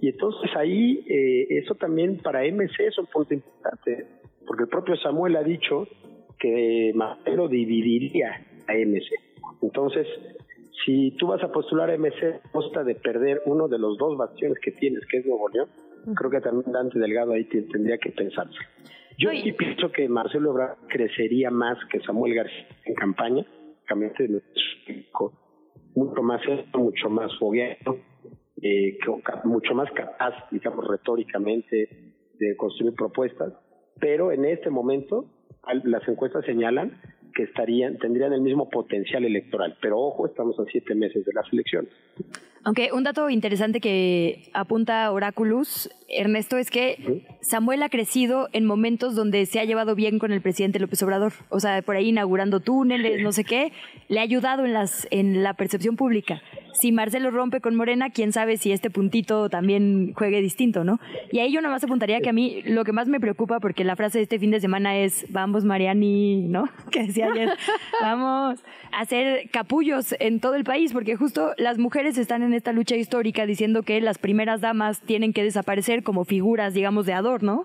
y entonces ahí eh, eso también para MC es un punto importante porque el propio Samuel ha dicho que Marcelo dividiría a MC. Entonces, si tú vas a postular a MC a costa de perder uno de los dos bastiones que tienes, que es Nuevo León, creo que también Dante Delgado ahí tendría que pensarse. Yo sí pienso que Marcelo Ebrard crecería más que Samuel García en campaña, mucho más mucho más fogueado, eh, mucho más capaz, digamos, retóricamente de construir propuestas, pero en este momento las encuestas señalan que estarían, tendrían el mismo potencial electoral. Pero ojo, estamos a siete meses de las elecciones. Aunque un dato interesante que apunta Oráculos, Ernesto, es que Samuel ha crecido en momentos donde se ha llevado bien con el presidente López Obrador. O sea, por ahí inaugurando túneles, no sé qué, le ha ayudado en, las, en la percepción pública. Si Marcelo rompe con Morena, quién sabe si este puntito también juegue distinto, ¿no? Y ahí yo nomás apuntaría que a mí lo que más me preocupa, porque la frase de este fin de semana es, vamos Mariani, ¿no? (laughs) Que decía ayer, (laughs) vamos a hacer capullos en todo el país, porque justo las mujeres están en esta lucha histórica diciendo que las primeras damas tienen que desaparecer como figuras, digamos, de adorno.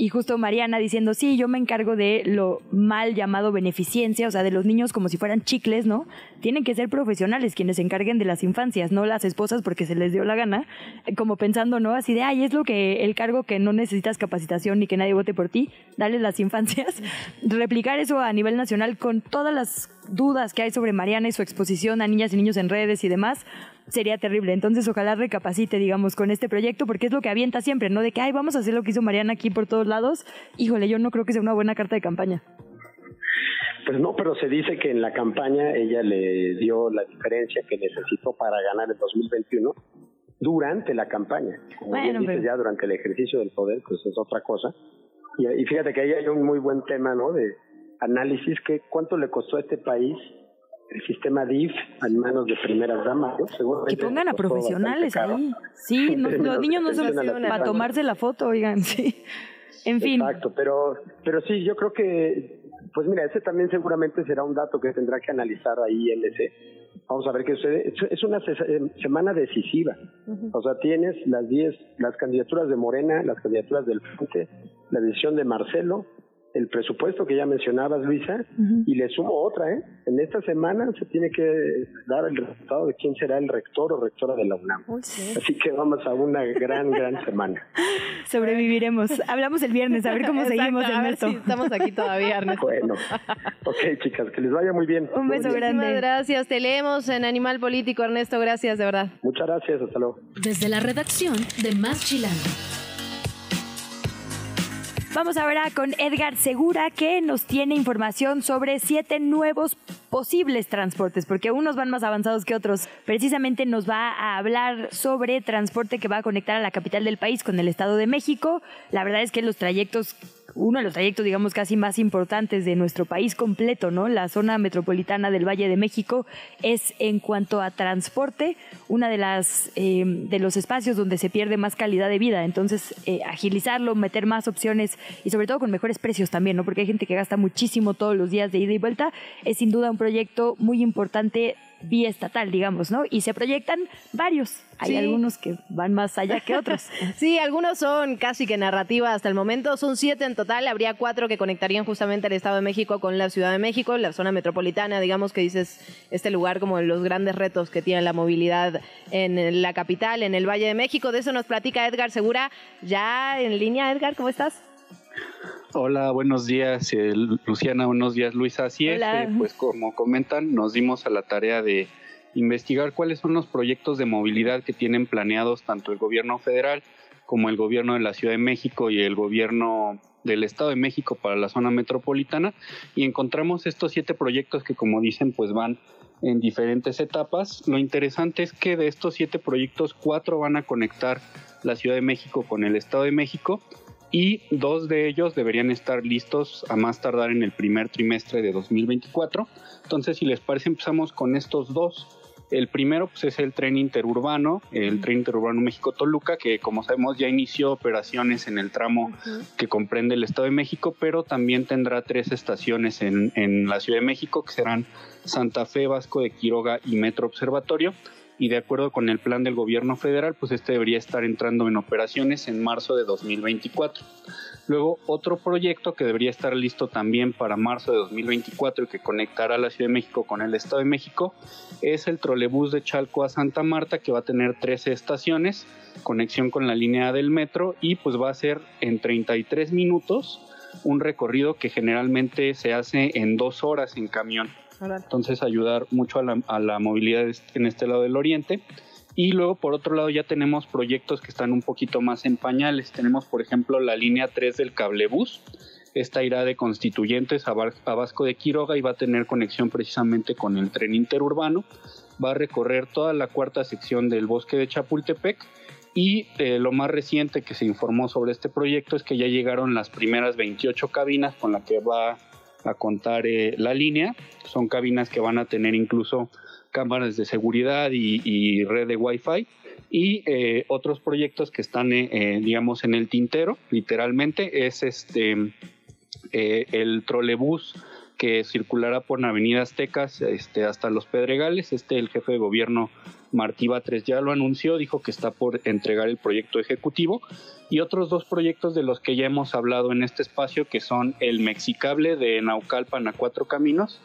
Y justo Mariana diciendo, sí, yo me encargo de lo mal llamado beneficencia, o sea, de los niños como si fueran chicles, ¿no? Tienen que ser profesionales quienes se encarguen de las infancias, no las esposas porque se les dio la gana, eh, como pensando, ¿no? Así de, ay, es lo que el cargo que no necesitas capacitación ni que nadie vote por ti, dale las infancias. (laughs) Replicar eso a nivel nacional con todas las dudas que hay sobre Mariana y su exposición a niñas y niños en redes y demás, sería terrible. Entonces, ojalá recapacite, digamos, con este proyecto, porque es lo que avienta siempre, ¿no? De que, ay, vamos a hacer lo que hizo Mariana aquí por todos lados. Híjole, yo no creo que sea una buena carta de campaña. Pues no, pero se dice que en la campaña ella le dio la diferencia que necesitó para ganar el 2021 durante la campaña. Como bueno, dices, ya durante el ejercicio del poder, pues es otra cosa. Y, y fíjate que ahí hay un muy buen tema, ¿no? De análisis que cuánto le costó a este país el sistema DIF en manos de primeras damas. que pongan a profesionales ahí. Sí, los niños no son para tomarse la foto, oigan, (laughs) sí. En fin. Exacto, pero, pero sí, yo creo que, pues mira, ese también seguramente será un dato que tendrá que analizar ahí LC. Vamos a ver qué sucede. Es una semana decisiva. O sea, tienes las 10, las candidaturas de Morena, las candidaturas del Frente, la decisión de Marcelo, el presupuesto que ya mencionabas, Luisa, y le sumo otra, ¿eh? En esta semana se tiene que dar el resultado de quién será el rector o rectora de la UNAM. Así que vamos a una gran, gran (laughs) semana. Sobreviviremos. Hablamos el viernes, a ver cómo seguimos, en esto. estamos aquí todavía, Ernesto. Bueno, ok, chicas, que les vaya muy bien. Un beso grande. gracias. Te leemos en Animal Político, Ernesto. Gracias, de verdad. Muchas gracias. Hasta luego. Desde la redacción de Más Chilando. Vamos ahora con Edgar Segura que nos tiene información sobre siete nuevos posibles transportes, porque unos van más avanzados que otros. Precisamente nos va a hablar sobre transporte que va a conectar a la capital del país con el Estado de México. La verdad es que los trayectos uno de los trayectos, digamos, casi más importantes de nuestro país completo, ¿no? La zona metropolitana del Valle de México es, en cuanto a transporte, una de las eh, de los espacios donde se pierde más calidad de vida. Entonces, eh, agilizarlo, meter más opciones y sobre todo con mejores precios también, ¿no? Porque hay gente que gasta muchísimo todos los días de ida y vuelta. Es sin duda un proyecto muy importante vía estatal, digamos, ¿no? Y se proyectan varios. Hay algunos que van más allá que otros. (laughs) sí, algunos son casi que narrativa hasta el momento. Son siete en total. Habría cuatro que conectarían justamente el Estado de México con la Ciudad de México, la zona metropolitana, digamos que dices este lugar como los grandes retos que tiene la movilidad en la capital, en el Valle de México. De eso nos platica Edgar Segura. Ya en línea, Edgar, ¿cómo estás? Hola, buenos días, eh, Luciana, buenos días, Luisa. Así es, eh, pues como comentan, nos dimos a la tarea de investigar cuáles son los proyectos de movilidad que tienen planeados tanto el gobierno federal como el gobierno de la Ciudad de México y el gobierno del Estado de México para la zona metropolitana y encontramos estos siete proyectos que como dicen pues van en diferentes etapas. Lo interesante es que de estos siete proyectos cuatro van a conectar la Ciudad de México con el Estado de México y dos de ellos deberían estar listos a más tardar en el primer trimestre de 2024. Entonces, si les parece, empezamos con estos dos. El primero pues, es el tren interurbano, el tren interurbano México-Toluca, que como sabemos ya inició operaciones en el tramo que comprende el Estado de México, pero también tendrá tres estaciones en, en la Ciudad de México, que serán Santa Fe, Vasco de Quiroga y Metro Observatorio y de acuerdo con el plan del gobierno federal, pues este debería estar entrando en operaciones en marzo de 2024. Luego, otro proyecto que debería estar listo también para marzo de 2024 y que conectará la Ciudad de México con el Estado de México es el trolebús de Chalco a Santa Marta, que va a tener 13 estaciones, conexión con la línea del metro y pues va a ser en 33 minutos un recorrido que generalmente se hace en dos horas en camión. Entonces ayudar mucho a la, a la movilidad en este lado del oriente. Y luego, por otro lado, ya tenemos proyectos que están un poquito más en pañales. Tenemos, por ejemplo, la línea 3 del cablebús. Esta irá de Constituyentes a, Vasco de Quiroga y va a tener conexión precisamente con el tren interurbano. Va a recorrer toda la cuarta sección del bosque de Chapultepec. Y eh, lo más reciente que se informó sobre este proyecto es que ya llegaron las primeras 28 cabinas con las que va a contar eh, la línea. Son cabinas que van a tener incluso cámaras de seguridad y, red de Wi-Fi. Y eh, otros proyectos que están, eh, digamos, en el tintero, literalmente, es este el trolebús que circulará por Avenida Aztecas este, hasta Los Pedregales. Este, el jefe de gobierno Martí Batres ya lo anunció, dijo que está por entregar el proyecto ejecutivo y otros dos proyectos de los que ya hemos hablado en este espacio que son el Mexicable de Naucalpan a Cuatro Caminos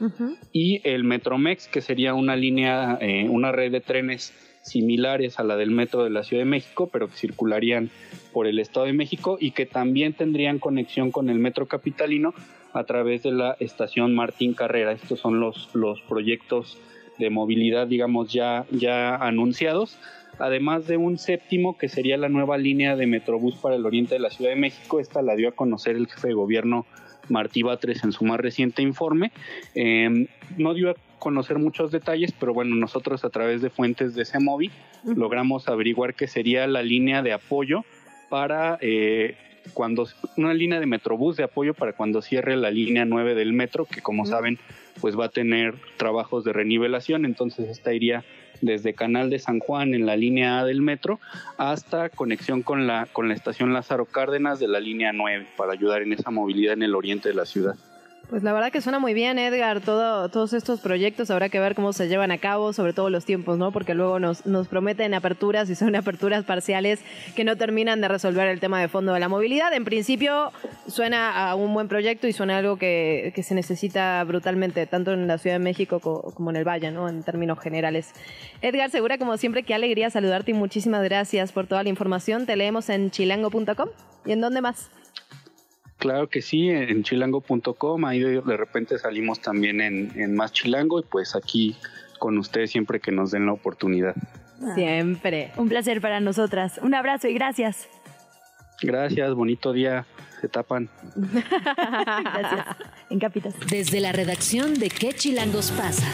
y el Metromex que sería una línea, eh, una red de trenes similares a la del metro de la Ciudad de México, pero que circularían por el Estado de México y que también tendrían conexión con el metro capitalino a través de la estación Martín Carrera. Estos son los, los proyectos de movilidad, digamos, ya, ya anunciados. Además de un séptimo que sería la nueva línea de Metrobús para el oriente de la Ciudad de México. Esta la dio a conocer el jefe de gobierno Martí Batres en su más reciente informe. Em, no dio a conocer muchos detalles, pero bueno, nosotros a través de fuentes de CEMOVI logramos averiguar que sería la línea de apoyo para eh, cuando una línea de Metrobús de apoyo para cuando cierre la línea 9 del metro, que como saben, pues va a tener trabajos de renivelación, entonces esta iría desde Canal de San Juan en la línea A del metro hasta conexión con la con la estación Lázaro Cárdenas de la línea 9 para ayudar en esa movilidad en el oriente de la ciudad. Pues la verdad que suena muy bien, Edgar, todo, todos estos proyectos. Habrá que ver cómo se llevan a cabo, sobre todo los tiempos, ¿no? Porque luego nos, prometen aperturas y son (laughs) aperturas parciales que no terminan de resolver el tema de fondo de la movilidad. En principio, suena a un buen proyecto y suena algo que, que se necesita brutalmente, tanto en la Ciudad de México como en el Valle, ¿no? En términos generales. Edgar, segura, como siempre, qué alegría saludarte y muchísimas gracias por toda la información. Te leemos en chilango.com. ¿Y en dónde más? Claro que sí, en chilango.com, ahí de, repente salimos también en, Más Chilango y pues aquí con ustedes siempre que nos den la oportunidad. Siempre. Un placer para nosotras. Un abrazo y gracias. Gracias, bonito día. Se tapan. (laughs) gracias. En Capitas. Desde la redacción de ¿Qué Chilangos pasa?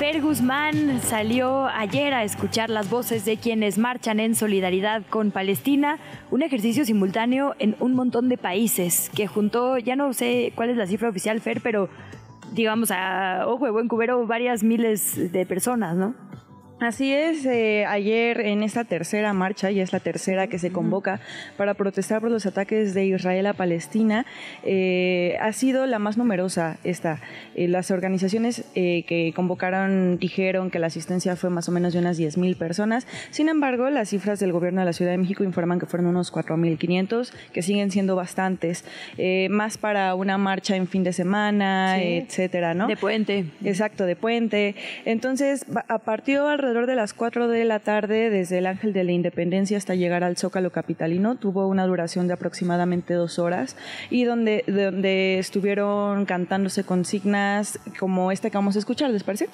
Fer Guzmán salió ayer a escuchar las voces de quienes marchan en solidaridad con Palestina, un ejercicio simultáneo en un montón de países que juntó, ya no sé cuál es la cifra oficial, Fer, pero digamos a ojo de buen cubero varias miles de personas, ¿no? Así es, eh, ayer en esta tercera marcha, y es la tercera que se convoca para protestar por los ataques de Israel a Palestina, eh, ha sido la más numerosa esta. Eh, las organizaciones que convocaron dijeron que la asistencia fue más o menos de unas 10.000 personas. Sin embargo, las cifras del gobierno de la Ciudad de México informan que fueron unos 4.500, que siguen siendo bastantes, más para una marcha en fin de semana, etcétera, ¿no? De puente. Exacto, de puente. Entonces, a partir alrededor alrededor de las 4 de la tarde, desde el Ángel de la Independencia hasta llegar al Zócalo Capitalino, tuvo una duración de aproximadamente dos horas y donde, donde estuvieron cantándose consignas como esta que vamos a escuchar, ¿les parece?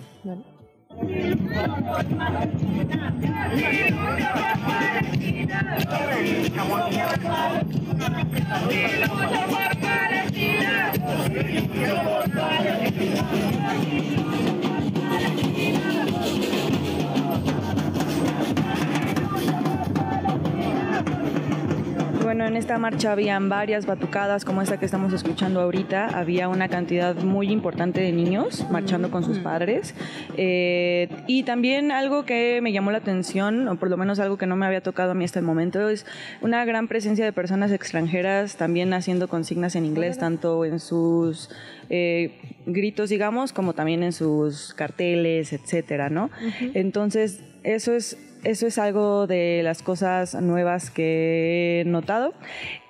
Bueno, en esta marcha habían varias batucadas como esta que estamos escuchando ahorita. Había una cantidad muy importante de niños marchando con sus padres. Eh, y también algo que me llamó la atención, o por lo menos algo que no me había tocado a mí hasta el momento, es una gran presencia de personas extranjeras también haciendo consignas en inglés, tanto en sus eh, gritos, digamos, como también en sus carteles, etcétera, ¿no? Entonces, eso es eso es algo de las cosas nuevas que he notado.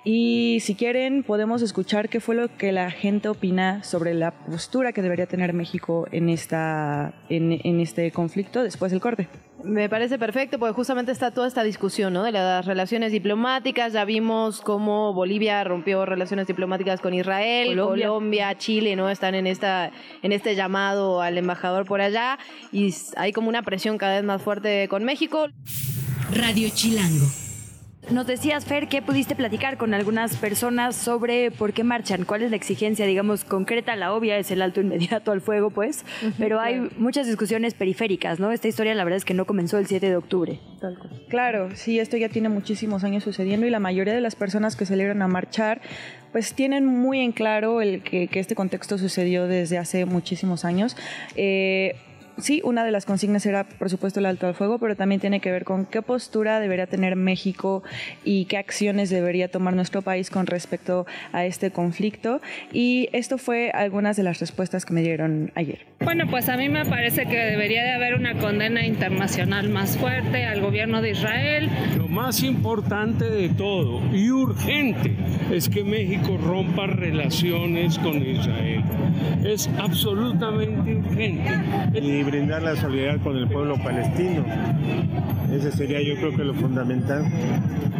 Y si quieren, podemos escuchar qué fue lo que la gente opina sobre la postura que debería tener México en, esta, en, este conflicto después del corte. Me parece perfecto, porque justamente está toda esta discusión ¿no? de las relaciones diplomáticas. Ya vimos cómo Bolivia rompió relaciones diplomáticas con Israel, Colombia, Chile, ¿no? Están en esta, en este llamado al embajador por allá. Y hay como una presión cada vez más fuerte con México. Radio Chilango. Nos decías, Fer, que pudiste platicar con algunas personas sobre por qué marchan, cuál es la exigencia, digamos, concreta, la obvia es el alto inmediato al fuego, pues, pero hay muchas discusiones periféricas, ¿no? Esta historia la verdad es que no comenzó el 7 de octubre. Claro, sí, esto ya tiene muchísimos años sucediendo y la mayoría de las personas que salieron a marchar pues tienen muy en claro el que, este contexto sucedió desde hace muchísimos años. Eh, sí, una de las consignas era, por supuesto, el alto al fuego, pero también tiene que ver con qué postura debería tener México y qué acciones debería tomar nuestro país con respecto a este conflicto. Y esto fue algunas de las respuestas que me dieron ayer. Bueno, pues a mí me parece que debería de haber una condena internacional más fuerte al gobierno de Israel. Lo más importante de todo y urgente es que México rompa relaciones con Israel. Es absolutamente urgente brindar la solidaridad con el pueblo palestino. Ese sería yo creo que lo fundamental.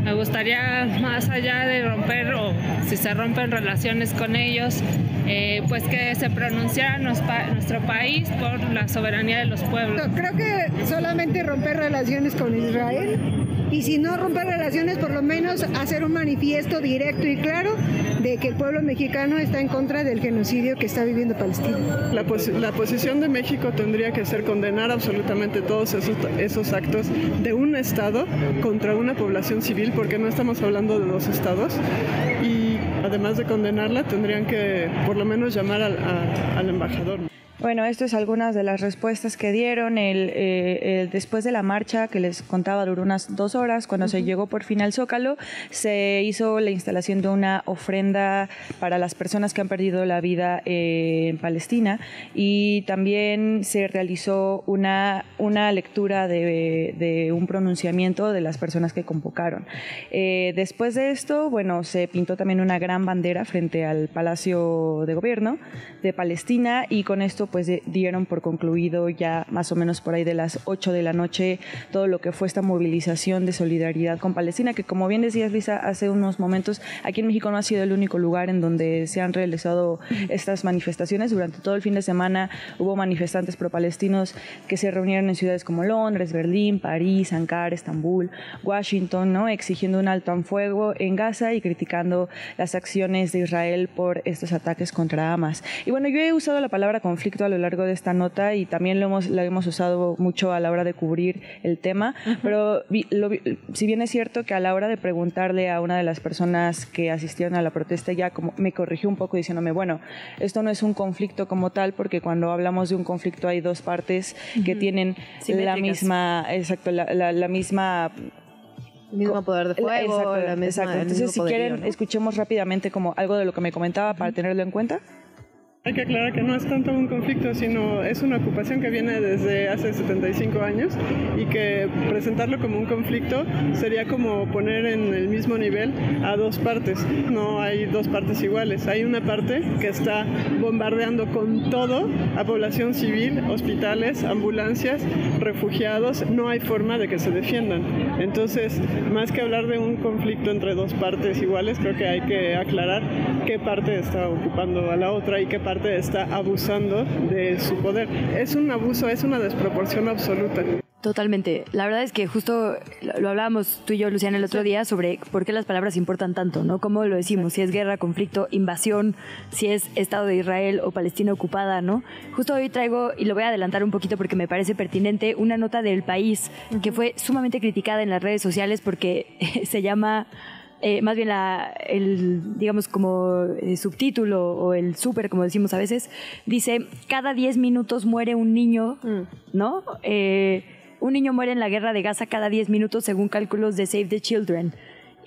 Me gustaría más allá de romper o si se rompen relaciones con ellos, eh, pues que se pronunciara nuestro país por la soberanía de los pueblos. Creo que solamente romper relaciones con Israel y si no romper relaciones, por lo menos hacer un manifiesto directo y claro que el pueblo mexicano está en contra del genocidio que está viviendo Palestina. La, la posición de México tendría que ser condenar absolutamente todos esos, esos actos de un Estado contra una población civil, porque no estamos hablando de dos Estados. Y además de condenarla, tendrían que por lo menos llamar al, al embajador. Bueno, esto es algunas de las respuestas que dieron. El, eh, después de la marcha que les contaba duró unas dos horas, cuando se llegó por fin al Zócalo, se hizo la instalación de una ofrenda para las personas que han perdido la vida en Palestina y también se realizó una, una lectura de, un pronunciamiento de las personas que convocaron. Eh, después de esto, bueno, se pintó también una gran bandera frente al Palacio de Gobierno de Palestina y con esto pues dieron por concluido ya más o menos por ahí de las 8 de la noche todo lo que fue esta movilización de solidaridad con Palestina, que como bien decías Lisa hace unos momentos, aquí en México no ha sido el único lugar en donde se han realizado estas manifestaciones. Durante todo el fin de semana hubo manifestantes pro-palestinos que se reunieron en ciudades como Londres, Berlín, París, Ankara, Estambul, Washington, ¿no? exigiendo un alto en fuego en Gaza y criticando las acciones de Israel por estos ataques contra Hamas. Y bueno, yo he usado la palabra conflicto a lo largo de esta nota y también lo hemos, la hemos usado mucho a la hora de cubrir el tema, pero si bien es cierto que a la hora de preguntarle a una de las personas que asistieron a la protesta ya como me corrigió un poco diciéndome, bueno, esto no es un conflicto como tal porque cuando hablamos de un conflicto hay dos partes que tienen la misma, exacto, la, la, misma mismo poder de fuego. Exacto, Entonces, si quieren, escuchemos rápidamente como algo de lo que me comentaba para tenerlo en cuenta. Hay que aclarar que no es tanto un conflicto, sino es una ocupación que viene desde hace 75 años y que presentarlo como un conflicto sería como poner en el mismo nivel a dos partes. No hay dos partes iguales. Hay una parte que está bombardeando con todo a población civil, hospitales, ambulancias, refugiados. No hay forma de que se defiendan. Entonces, más que hablar de un conflicto entre dos partes iguales, creo que hay que aclarar qué parte está ocupando a la otra y qué parte está abusando de su poder. Es un abuso, es una desproporción absoluta. Totalmente. La verdad es que justo lo hablábamos tú y yo, Luciana, el otro día sobre por qué las palabras importan tanto, ¿no? ¿Cómo lo decimos? Si es guerra, conflicto, invasión, si es Estado de Israel o Palestina ocupada, ¿no? Justo hoy traigo, y lo voy a adelantar un poquito porque me parece pertinente, una nota del país que fue sumamente criticada en las redes sociales porque (laughs) se llama eh, más bien la, el, digamos, como el subtítulo o el súper, como decimos a veces, dice, cada 10 minutos muere un niño, mm. ¿no? Eh, un niño muere en la guerra de Gaza cada 10 minutos según cálculos de Save the Children.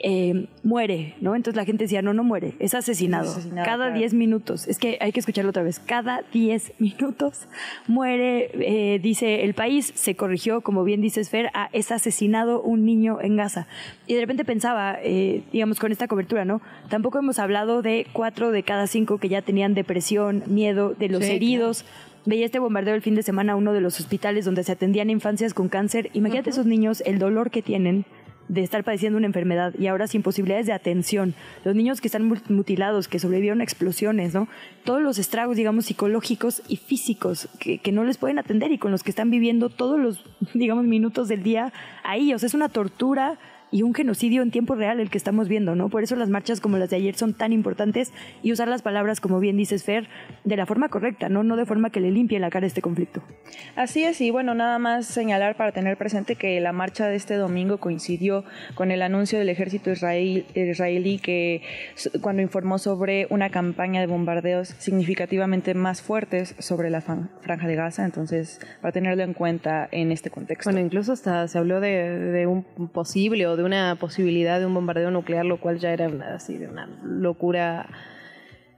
Eh, muere, ¿no? Entonces la gente decía, no, no muere, es asesinado. cada 10 minutos, es que hay que escucharlo otra vez, cada 10 (laughs) minutos muere, eh, dice el país, se corrigió, como bien dice Fer, a es asesinado un niño en Gaza. Y de repente pensaba, eh, digamos, con esta cobertura, ¿no? Tampoco hemos hablado de cuatro de cada cinco que ya tenían depresión, miedo, de los heridos. Veía este bombardeo el fin de semana a uno de los hospitales donde se atendían infancias con cáncer. Imagínate esos niños, el dolor que tienen de estar padeciendo una enfermedad y ahora sin posibilidades de atención, los niños que están mutilados, que sobrevivieron a explosiones, ¿no? Todos los estragos, digamos, psicológicos y físicos que, que no les pueden atender y con los que están viviendo todos los, (laughs) digamos, minutos del día ahí. O sea, es una tortura y un genocidio en tiempo real el que estamos viendo, ¿no? Por eso las marchas como las de ayer son tan importantes y usar las palabras, como bien dices, Fer, de la forma correcta, ¿no? No de forma que le limpie la cara este conflicto. Así es, y bueno, nada más señalar para tener presente que la marcha de este domingo coincidió con el anuncio del ejército israelí que cuando informó sobre una campaña de bombardeos significativamente más fuertes sobre la franja de Gaza, entonces para tenerlo en cuenta en este contexto. Bueno, incluso hasta se habló de, de un posible o de una posibilidad de un bombardeo nuclear, lo cual ya era así de una locura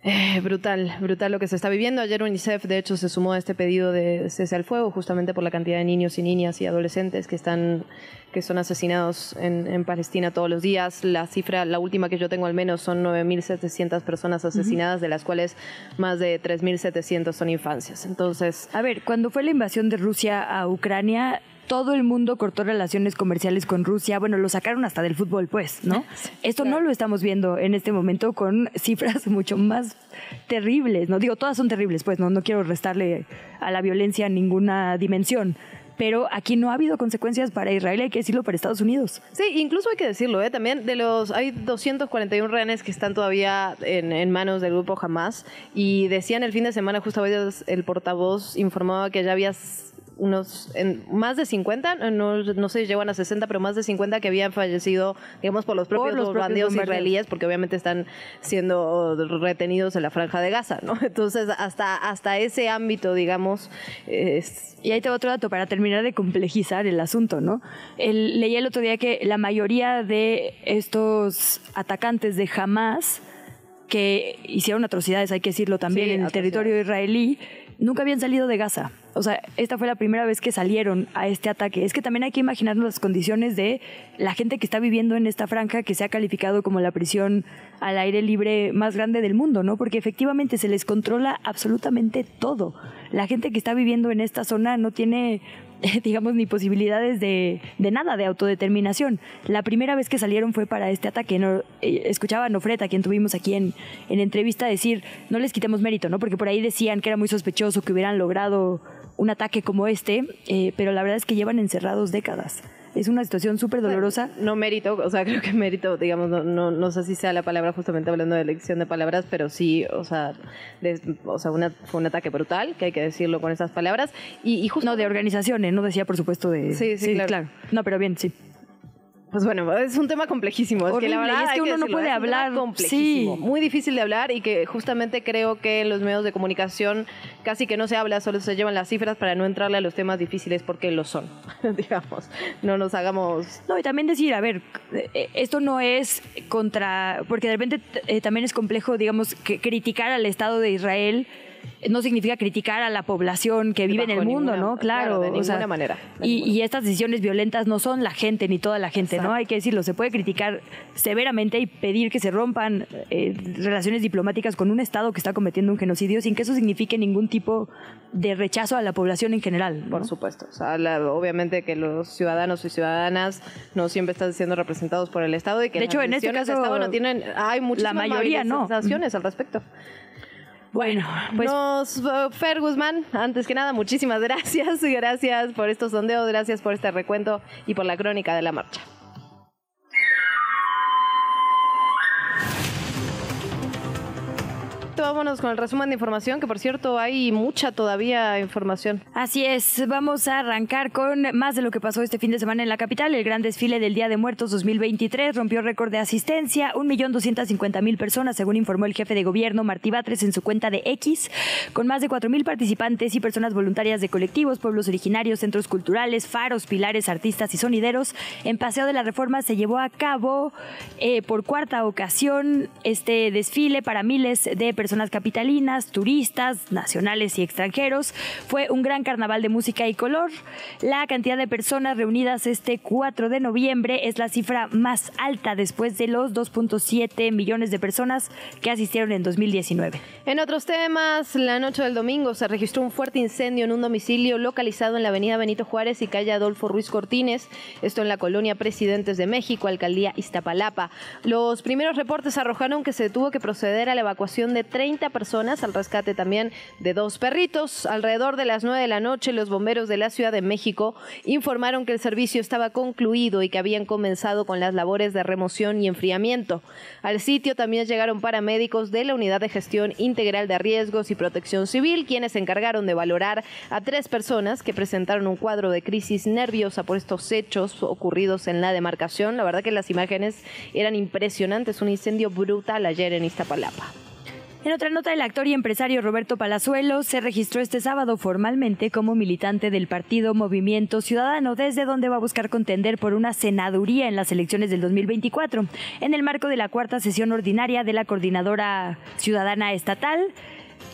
eh, brutal, brutal lo que se está viviendo. Ayer UNICEF, de hecho, se sumó a este pedido de cese al fuego, justamente por la cantidad de niños y niñas y adolescentes que están que son asesinados en, en Palestina todos los días. La cifra, la última que yo tengo al menos, son 9.700 personas asesinadas, de las cuales más de 3.700 son infancias. Entonces, a ver, cuando fue la invasión de Rusia a Ucrania, todo el mundo cortó relaciones comerciales con Rusia. Bueno, lo sacaron hasta del fútbol, pues, ¿no? (laughs) Esto no lo estamos viendo en este momento con cifras (laughs) mucho más terribles. No digo, todas son terribles, pues, no, no quiero restarle a la violencia ninguna dimensión. pero aquí no ha habido consecuencias para Israel, hay que decirlo para Estados Unidos. Sí, incluso hay que decirlo, ¿eh? también de los hay 241 rehenes que están todavía en, manos del grupo Hamas y decían el fin de semana justo el portavoz informaba que ya había unos en, más de 50, no, no sé, llegan a 60, pero más de 50 que habían fallecido, digamos, por los propios, los bandidos israelíes, porque obviamente están siendo retenidos en la franja de Gaza, ¿no? Entonces, hasta, hasta ese ámbito, digamos, es... Y ahí tengo otro dato para terminar de complejizar el asunto, ¿no? El, leí el otro día que la mayoría de estos atacantes de Hamas que hicieron atrocidades, hay que decirlo también, en el territorio israelí, nunca habían salido de Gaza. O sea, esta fue la primera vez que salieron a este ataque. Es que también hay que imaginarnos las condiciones de la gente que está viviendo en esta franja que se ha calificado como la prisión al aire libre más grande del mundo, ¿no? Porque efectivamente se les controla absolutamente todo. La gente que está viviendo en esta zona no tiene (laughs) digamos, ni posibilidades de, de, nada, de autodeterminación. La primera vez que salieron fue para este ataque. No, eh, escuchaba a Nofreta, quien tuvimos aquí en, en entrevista, decir, no les quitemos mérito, ¿no? Porque por ahí decían que era muy sospechoso que hubieran logrado un ataque como este, eh, pero la verdad es que llevan encerrados décadas es una situación súper dolorosa. no mérito, o sea, (laughs) creo que mérito, digamos, no, no, no, sé si sea la palabra justamente hablando de elección de palabras, pero sí, o sea, o sea una, fue un ataque brutal, que hay que decirlo con esas palabras. Y, y justo... No, de organizaciones, no decía por supuesto de... Sí, sí, claro. No, pero bien, sí. Pues bueno, es un tema complejísimo. es que la verdad es que uno no puede hablar. Complejísimo, muy difícil de hablar y que justamente creo que en los medios de comunicación casi que no se habla, solo se llevan las cifras para no entrarle a los temas difíciles porque lo son, (laughs) digamos. No nos hagamos. No, y también decir, a ver, eh, esto no es contra. Porque de repente eh, también es complejo, digamos, que criticar al Estado de Israel no significa criticar a la población que vive en el mundo, ¿no? Claro, de ninguna manera. y, estas decisiones violentas no son la gente ni toda la gente, ¿no? Hay que decirlo, se puede criticar severamente y pedir que se rompan eh, relaciones diplomáticas con un Estado que está cometiendo un genocidio sin que eso signifique ningún tipo de rechazo a la población en general. Por supuesto. O sea, obviamente que los ciudadanos y ciudadanas no siempre están siendo representados por el Estado y que de hecho, en este caso, Estado no tienen, hay muchas la mayoría no. al respecto. Bueno, pues Nos, uh, Fer Guzmán, antes que nada, muchísimas (laughs) gracias. Gracias por estos sondeos, gracias por este recuento y por la crónica de la marcha. Vámonos con el resumen de información, que por cierto hay mucha todavía información. Así es, vamos a arrancar con más de lo que pasó este fin de semana en la capital. El gran desfile del Día de Muertos 2023 rompió récord de asistencia, 1.250.000 personas, según informó el jefe de gobierno Martí Batres en su cuenta de X, con más de 4.000 participantes y personas voluntarias de colectivos, pueblos originarios, centros culturales, faros, pilares, artistas y sonideros. En Paseo de la Reforma se llevó a cabo eh, por cuarta ocasión este desfile para miles de personas personas capitalinas, turistas, nacionales y extranjeros. Fue un gran carnaval de música y color. La cantidad de personas reunidas este 4 de noviembre es la cifra más alta después de los 2.7 millones de personas que asistieron en 2019. En otros temas, la noche del domingo se registró un fuerte incendio en un domicilio localizado en la avenida Benito Juárez y calle Adolfo Ruiz Cortines, esto en la colonia Presidentes de México, alcaldía Iztapalapa. Los primeros reportes arrojaron que se tuvo que proceder a la evacuación de 30 personas, al rescate también de dos perritos. Alrededor de las 9 de la noche, los bomberos de la Ciudad de México informaron que el servicio estaba concluido y que habían comenzado con las labores de remoción y enfriamiento. Al sitio también llegaron paramédicos de la Unidad de Gestión Integral de Riesgos y Protección Civil, quienes se encargaron de valorar a tres personas que presentaron un cuadro de crisis nerviosa por estos hechos ocurridos en la demarcación. La verdad que las imágenes eran impresionantes, un incendio brutal ayer en Iztapalapa. En otra nota, el actor y empresario Roberto Palazuelo se registró este sábado formalmente como militante del partido Movimiento Ciudadano, desde donde va a buscar contender por una senaduría en las elecciones del 2024, en el marco de la cuarta sesión ordinaria de la Coordinadora Ciudadana Estatal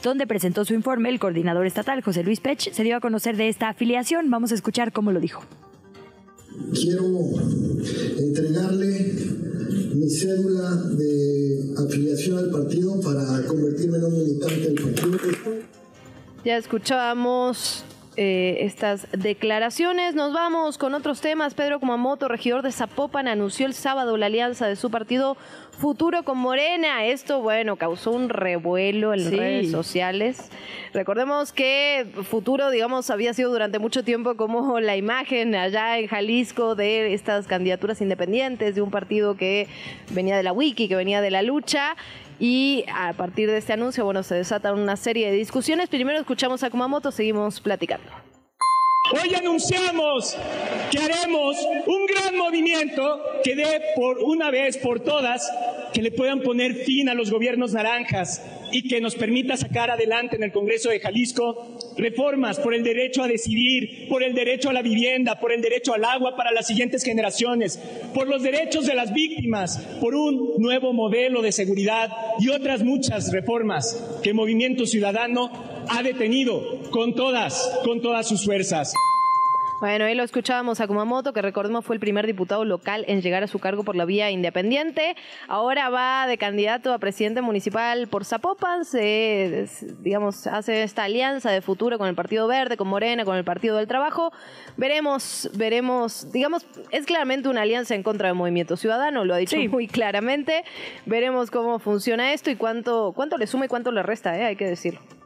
donde presentó su informe el coordinador estatal José Luis Pech, se dio a conocer de esta afiliación. Vamos a escuchar cómo lo dijo. Quiero entregarle mi cédula de afiliación al partido para convertirme en un militante del partido. Ya escuchábamos eh, estas declaraciones. Nos vamos con otros temas. Pedro Kumamoto, regidor de Zapopan, anunció el sábado la alianza de su partido Futuro con Morena. Esto, bueno, causó un revuelo en las redes sociales. Recordemos que Futuro, digamos, había sido durante mucho tiempo como la imagen allá en Jalisco de estas candidaturas independientes, de un partido que venía de la wiki, que venía de la lucha. Y a partir de este anuncio, bueno, se desata una serie de discusiones. Primero escuchamos a Kumamoto, seguimos platicando. Hoy anunciamos que haremos un gran movimiento que dé por una vez por todas que le puedan poner fin a los gobiernos naranjas y que nos permita sacar adelante en el Congreso de Jalisco reformas por el derecho a decidir, por el derecho a la vivienda, por el derecho al agua para las siguientes generaciones, por los derechos de las víctimas, por un nuevo modelo de seguridad y otras muchas reformas que Movimiento Ciudadano ha detenido con todas, con todas sus fuerzas. Bueno, ahí lo escuchábamos a Kumamoto, que recordemos fue el primer diputado local en llegar a su cargo por la vía independiente. Ahora va de candidato a presidente municipal por Zapopan. Se, digamos, hace esta alianza de futuro con el Partido Verde, con Morena, con el Partido del Trabajo. Veremos, veremos, digamos, es claramente una alianza en contra del movimiento ciudadano, lo ha dicho muy claramente. Veremos cómo funciona esto y cuánto, cuánto le suma y cuánto le resta, ¿eh? hay que decirlo.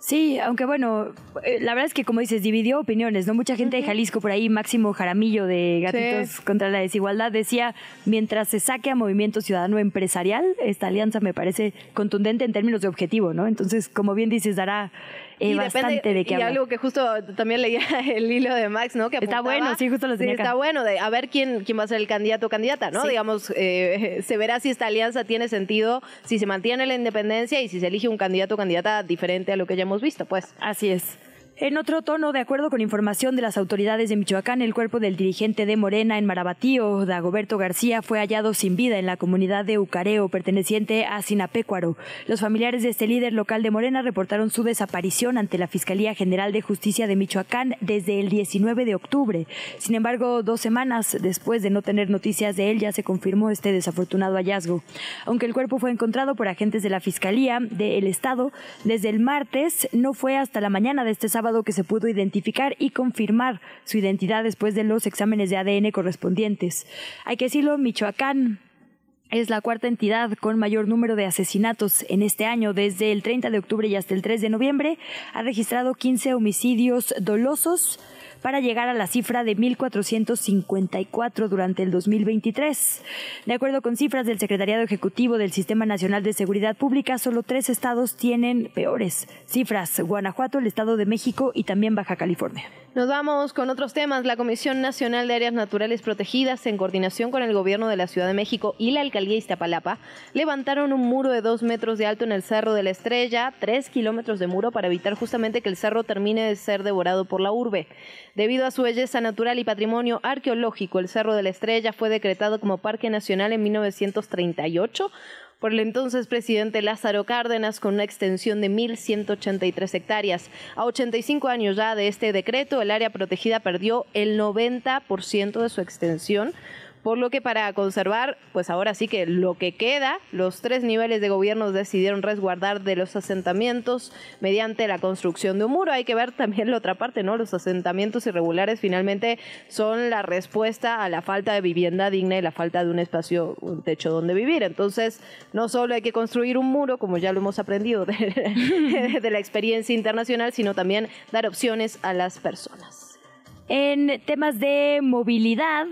Sí, aunque bueno, eh, la verdad es que como dices, dividió opiniones, ¿no? Mucha gente de Jalisco por ahí, Máximo Jaramillo de Gatitos contra la Desigualdad, decía, mientras se saque a Movimiento Ciudadano Empresarial, esta alianza me parece contundente en términos de objetivo, ¿no? Entonces, como bien dices, dará y bastante de qué Y algo que justo también leía (laughs) el hilo de Max, ¿no? Que está bueno, sí, justo lo tenía Está bueno, de a ver quién, quién va a ser el candidato o candidata, ¿no? Digamos, eh, (laughs) se verá si esta alianza tiene sentido, si se mantiene la independencia y si se elige un candidato o candidata diferente a lo que ya hemos visto, pues. Así es. En otro tono, de acuerdo con información de las autoridades de Michoacán, el cuerpo del dirigente de Morena en Marabatío, Dagoberto García, fue hallado sin vida en la comunidad de Ucareo, perteneciente a Sinapecuaro. Los familiares de este líder local de Morena reportaron su desaparición ante la Fiscalía General de Justicia de Michoacán desde el 19 de octubre. Sin embargo, dos semanas después de no tener noticias de él, ya se confirmó este desafortunado hallazgo. Aunque el cuerpo fue encontrado por agentes de la Fiscalía del Estado, desde el martes no fue hasta la mañana de este sábado que se pudo identificar y confirmar su identidad después de los exámenes de ADN correspondientes. Hay que decirlo, Michoacán es la cuarta entidad con mayor número de asesinatos en este año. Desde el 30 de octubre y hasta el 3 de noviembre ha registrado 15 homicidios dolosos para llegar a la cifra de 1.454 durante el 2023. De acuerdo con cifras del Secretariado Ejecutivo del Sistema Nacional de Seguridad Pública, solo tres estados tienen peores cifras, Guanajuato, el Estado de México y también Baja California. Nos vamos con otros temas. La Comisión Nacional de Áreas Naturales Protegidas, en coordinación con el Gobierno de la Ciudad de México y la Alcaldía Iztapalapa, levantaron un muro de dos metros de alto en el Cerro de la Estrella, tres kilómetros de muro para evitar justamente que el cerro termine de ser devorado por la urbe. Debido a su belleza natural y patrimonio arqueológico, el Cerro de la Estrella fue decretado como Parque Nacional en 1938 por el entonces presidente Lázaro Cárdenas con una extensión de 1.183 hectáreas. A 85 años ya de este decreto, el área protegida perdió el 90% de su extensión por lo que para conservar, pues ahora sí que lo que queda, los tres niveles de gobierno decidieron resguardar de los asentamientos mediante la construcción de un muro. Hay que ver también la otra parte, ¿no? Los asentamientos irregulares finalmente son la respuesta a la falta de vivienda digna y la falta de un espacio, un techo donde vivir. Entonces, no solo hay que construir un muro, como ya lo hemos aprendido de, de la experiencia internacional, sino también dar opciones a las personas. En temas de movilidad,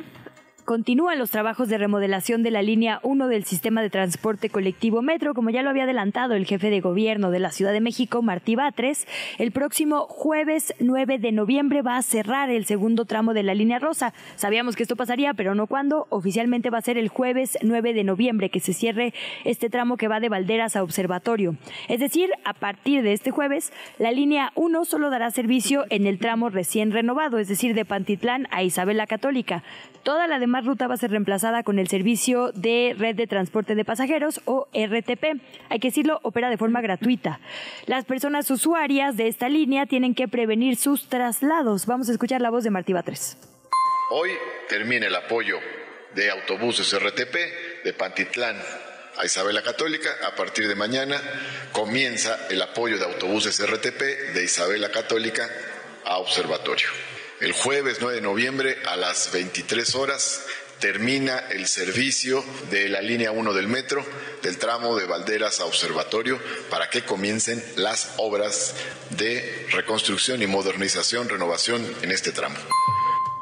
Continúan los trabajos de remodelación de la línea 1 del sistema de transporte colectivo Metro, como ya lo había adelantado el jefe de gobierno de la Ciudad de México, Martí Batres. El próximo jueves 9 de noviembre va a cerrar el segundo tramo de la línea rosa. Sabíamos que esto pasaría, pero no cuándo. Oficialmente va a ser el jueves 9 de noviembre que se cierre este tramo que va de Valderas a Observatorio. Es decir, a partir de este jueves, la línea 1 solo dará servicio en el tramo recién renovado, es decir, de Pantitlán a Isabel la Católica. Toda la demás ruta va a ser reemplazada con el servicio de red de transporte de pasajeros o RTP. Hay que decirlo, opera de forma gratuita. Las personas usuarias de esta línea tienen que prevenir sus traslados. Vamos a escuchar la voz de Martí Batres. Hoy termina el apoyo de autobuses RTP de Pantitlán a Isabela Católica. A partir de mañana comienza el apoyo de autobuses RTP de Isabela Católica a observatorio. El jueves 9 de noviembre a las 23 horas termina el servicio de la línea 1 del metro, del tramo de Valderas a Observatorio, para que comiencen las obras de reconstrucción y modernización, renovación en este tramo.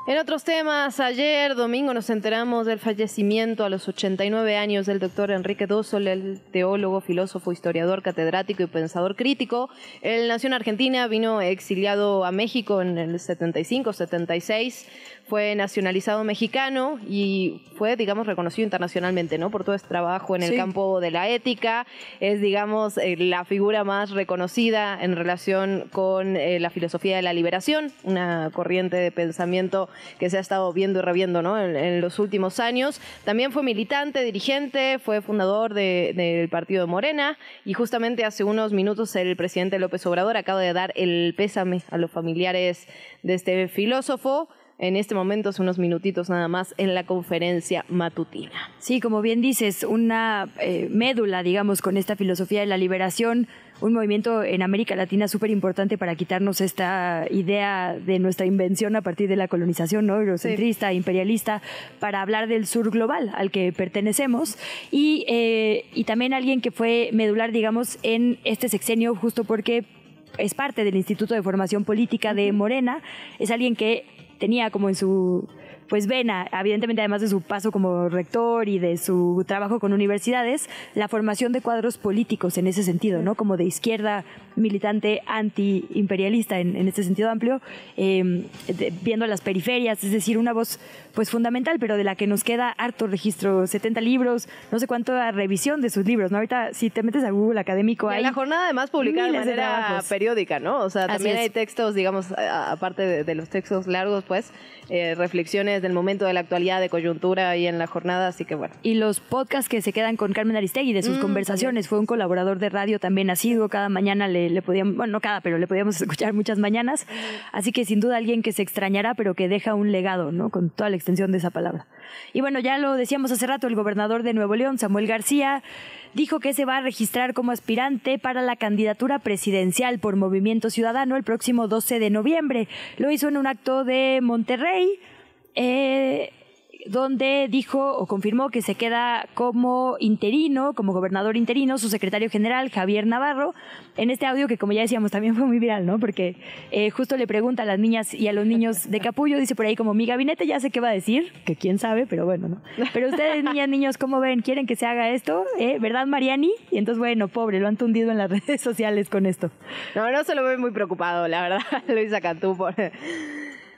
En otros temas, ayer domingo nos enteramos del fallecimiento a los 89 años del doctor Enrique Dossol, el teólogo, filósofo, historiador, catedrático y pensador crítico. Él nació en Argentina, vino exiliado a México en el 75, 76 fue nacionalizado mexicano y fue, digamos, reconocido internacionalmente, ¿no? Por todo este trabajo en el campo de la ética. Es, digamos, eh, la figura más reconocida en relación con eh, la filosofía de la liberación, una corriente de pensamiento que se ha estado viendo y reviendo, ¿no? En, los últimos años. También fue militante, dirigente, fue fundador del partido de Morena y justamente hace unos minutos el presidente López Obrador acaba de dar el pésame a los familiares de este filósofo en este momento, hace unos minutitos nada más, en la conferencia matutina. Sí, como bien dices, una eh, médula, digamos, con esta filosofía de la liberación, un movimiento en América Latina súper importante para quitarnos esta idea de nuestra invención a partir de la colonización, ¿no? Eurocentrista, imperialista, para hablar del sur global al que pertenecemos. Y, eh, y también alguien que fue medular, digamos, en este sexenio, justo porque es parte del Instituto de Formación Política de Morena, es alguien que tenía como en su pues vena, evidentemente además de su paso como rector y de su trabajo con universidades, la formación de cuadros políticos en ese sentido, ¿no? Como de izquierda militante anti-imperialista en, en, este sentido amplio, em, viendo las periferias, es decir, una voz pues fundamental, pero de la que nos queda harto registro, 70 libros, no sé cuánto revisión de sus libros, ¿no? Ahorita si te metes a Google académico hay... la jornada además publicada de manera periódica, ¿no? O sea, también hay textos, digamos, aparte de, los textos largos, pues, eh, reflexiones del momento de la actualidad, de coyuntura ahí en la jornada, así que bueno. Y los podcasts que se quedan con Carmen Aristegui de sus mm, conversaciones, fue un colaborador de radio también asiduo, cada mañana le, le podíamos, bueno, no cada, pero le podíamos (laughs) escuchar muchas mañanas, así que sin duda alguien que se extrañará, pero que deja un legado, ¿no? Con toda la extensión de esa palabra. Y bueno, ya lo decíamos hace rato, el gobernador de Nuevo León, Samuel García, dijo que se va a registrar como aspirante para la candidatura presidencial por Movimiento Ciudadano el próximo 12 de noviembre. Lo hizo en un acto de Monterrey. Eh, donde dijo o confirmó que se queda como interino, como gobernador interino, su secretario general, Javier Navarro, en este audio que como ya decíamos también fue muy viral, ¿no? Porque eh, justo le pregunta a las niñas y a los niños de Capullo, dice por ahí como, mi gabinete ya sé qué va a decir, que quién sabe, pero bueno, ¿no? Pero ustedes, niñas, niños, ¿cómo ven? ¿Quieren que se haga esto? ¿Eh? ¿Verdad, Mariani? Y entonces, bueno, pobre, lo han tundido en las (laughs) redes sociales con esto. No, no se lo ve muy preocupado, la verdad, (laughs) Luisa Cantú, por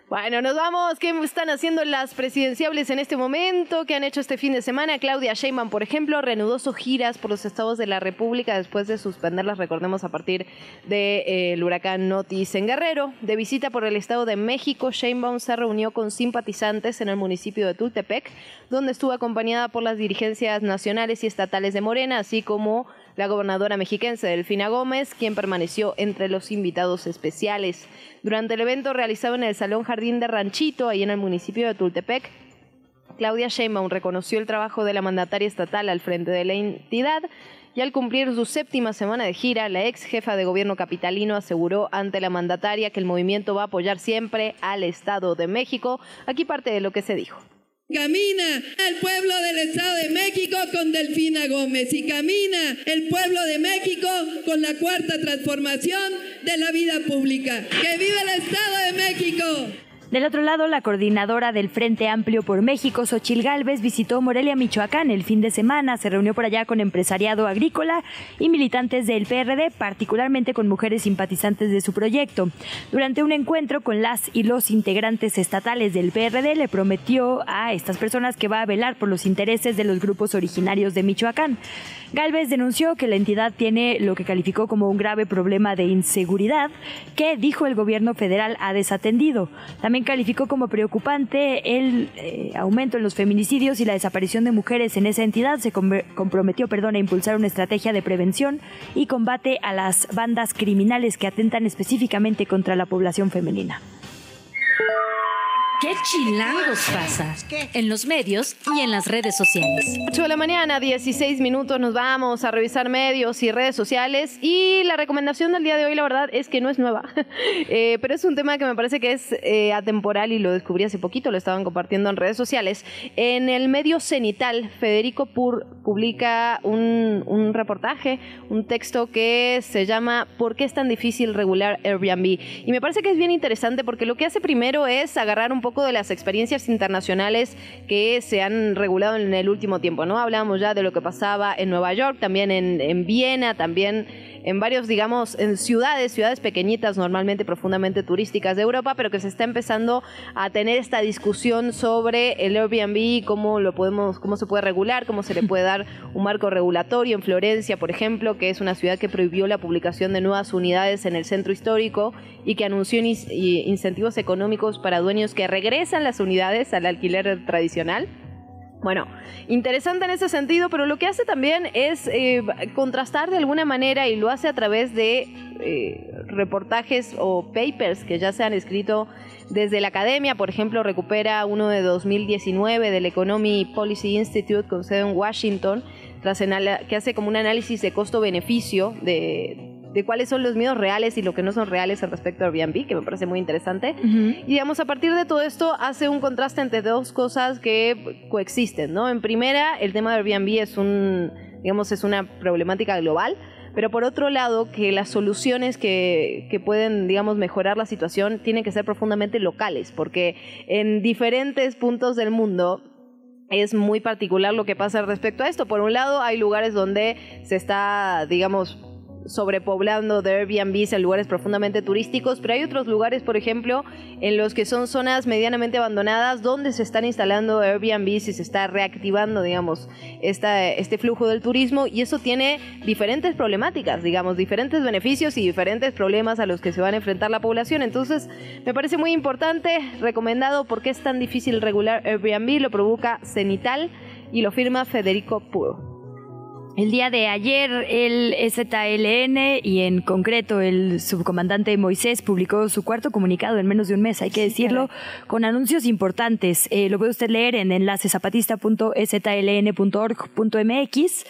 bueno, nos vamos. ¿Qué están haciendo las presidenciables en este momento? ¿Qué han hecho este fin de semana? Claudia Sheinbaum, por ejemplo, reanudó sus giras por los estados de la República después de suspenderlas, recordemos, a partir del eh, huracán Notis en Guerrero. De visita por el estado de México, Sheinbaum se reunió con simpatizantes en el municipio de Tultepec, donde estuvo acompañada por las dirigencias nacionales y estatales de Morena, así como la gobernadora mexiquense Delfina Gómez, quien permaneció entre los invitados especiales. Durante el evento realizado en el Salón Jardín de Ranchito, ahí en el municipio de Tultepec, Claudia Sheinbaum reconoció el trabajo de la mandataria estatal al frente de la entidad y al cumplir su séptima semana de gira, la ex jefa de gobierno capitalino aseguró ante la mandataria que el movimiento va a apoyar siempre al Estado de México. Aquí parte de lo que se dijo. Camina el pueblo del Estado de México con Delfina Gómez y camina el pueblo de México con la cuarta transformación de la vida pública. ¡Que viva el Estado de México! Del otro lado, la coordinadora del Frente Amplio por México, Xochil Gálvez, visitó Morelia, Michoacán el fin de semana. Se reunió por allá con empresariado agrícola y militantes del PRD, particularmente con mujeres simpatizantes de su proyecto. Durante un encuentro con las y los integrantes estatales del PRD, le prometió a estas personas que va a velar por los intereses de los grupos originarios de Michoacán. Gálvez denunció que la entidad tiene lo que calificó como un grave problema de inseguridad que, dijo el gobierno federal, ha desatendido. También calificó como preocupante el eh, aumento en los feminicidios y la desaparición de mujeres en esa entidad. Se comprometió perdón, a impulsar una estrategia de prevención y combate a las bandas criminales que atentan específicamente contra la población femenina. ¿Qué chilangos pasa? En los medios y en las redes sociales. 8 de la mañana, 16 minutos, nos vamos a revisar medios y redes sociales. Y la recomendación del día de hoy, la verdad, es que no es nueva. (laughs) Eh, pero es un tema que me parece que es eh, atemporal y lo descubrí hace poquito, lo estaban compartiendo en redes sociales. En el medio cenital, Federico Pur publica un, un reportaje, un texto que se llama ¿Por qué es tan difícil regular Airbnb? Y me parece que es bien interesante porque lo que hace primero es agarrar un poco de las experiencias internacionales que se han regulado en el último tiempo, ¿no? Hablamos ya de lo que pasaba en Nueva York, también en, en Viena, también en varios, digamos, en ciudades, ciudades pequeñitas, normalmente profundamente turísticas de Europa, pero que se está empezando a tener esta discusión sobre el Airbnb, cómo lo podemos, cómo se puede regular, cómo se le puede dar un marco regulatorio en Florencia, por ejemplo, que es una ciudad que prohibió la publicación de nuevas unidades en el centro histórico y que anunció incentivos económicos para dueños que regresan las unidades al alquiler tradicional. Bueno, interesante en ese sentido, pero lo que hace también es eh, contrastar de alguna manera y lo hace a través de eh, reportajes o papers que ya se han escrito desde la academia. Por ejemplo, recupera uno de 2019 del Economy Policy Institute con sede en Washington, tras que hace como un análisis de costo-beneficio de, de cuáles son los miedos reales y lo que no son reales al respecto a Airbnb, que me parece muy interesante. Y digamos, a partir de todo esto hace un contraste entre dos cosas que coexisten, ¿no? En primera, el tema de Airbnb es un, digamos, es una problemática global, pero por otro lado, que las soluciones que, que pueden, digamos, mejorar la situación tienen que ser profundamente locales, porque en diferentes puntos del mundo es muy particular lo que pasa respecto a esto. Por un lado, hay lugares donde se está, digamos, sobrepoblando de Airbnbs en lugares profundamente turísticos, pero hay otros lugares, por ejemplo, en los que son zonas medianamente abandonadas donde se están instalando Airbnbs y se está reactivando, digamos, esta, este flujo del turismo y eso tiene diferentes problemáticas, digamos, diferentes beneficios y diferentes problemas a los que se van a enfrentar la población. Entonces, me parece muy importante, recomendado porque es tan difícil regular Airbnb, lo provoca Cenital y lo firma Federico Puro. El día de ayer el ZLN y en concreto el subcomandante Moisés publicó su cuarto comunicado en menos de un mes, hay que decirlo, con anuncios importantes. Eh, lo puede usted leer en enlacezapatista.zln.org.mx.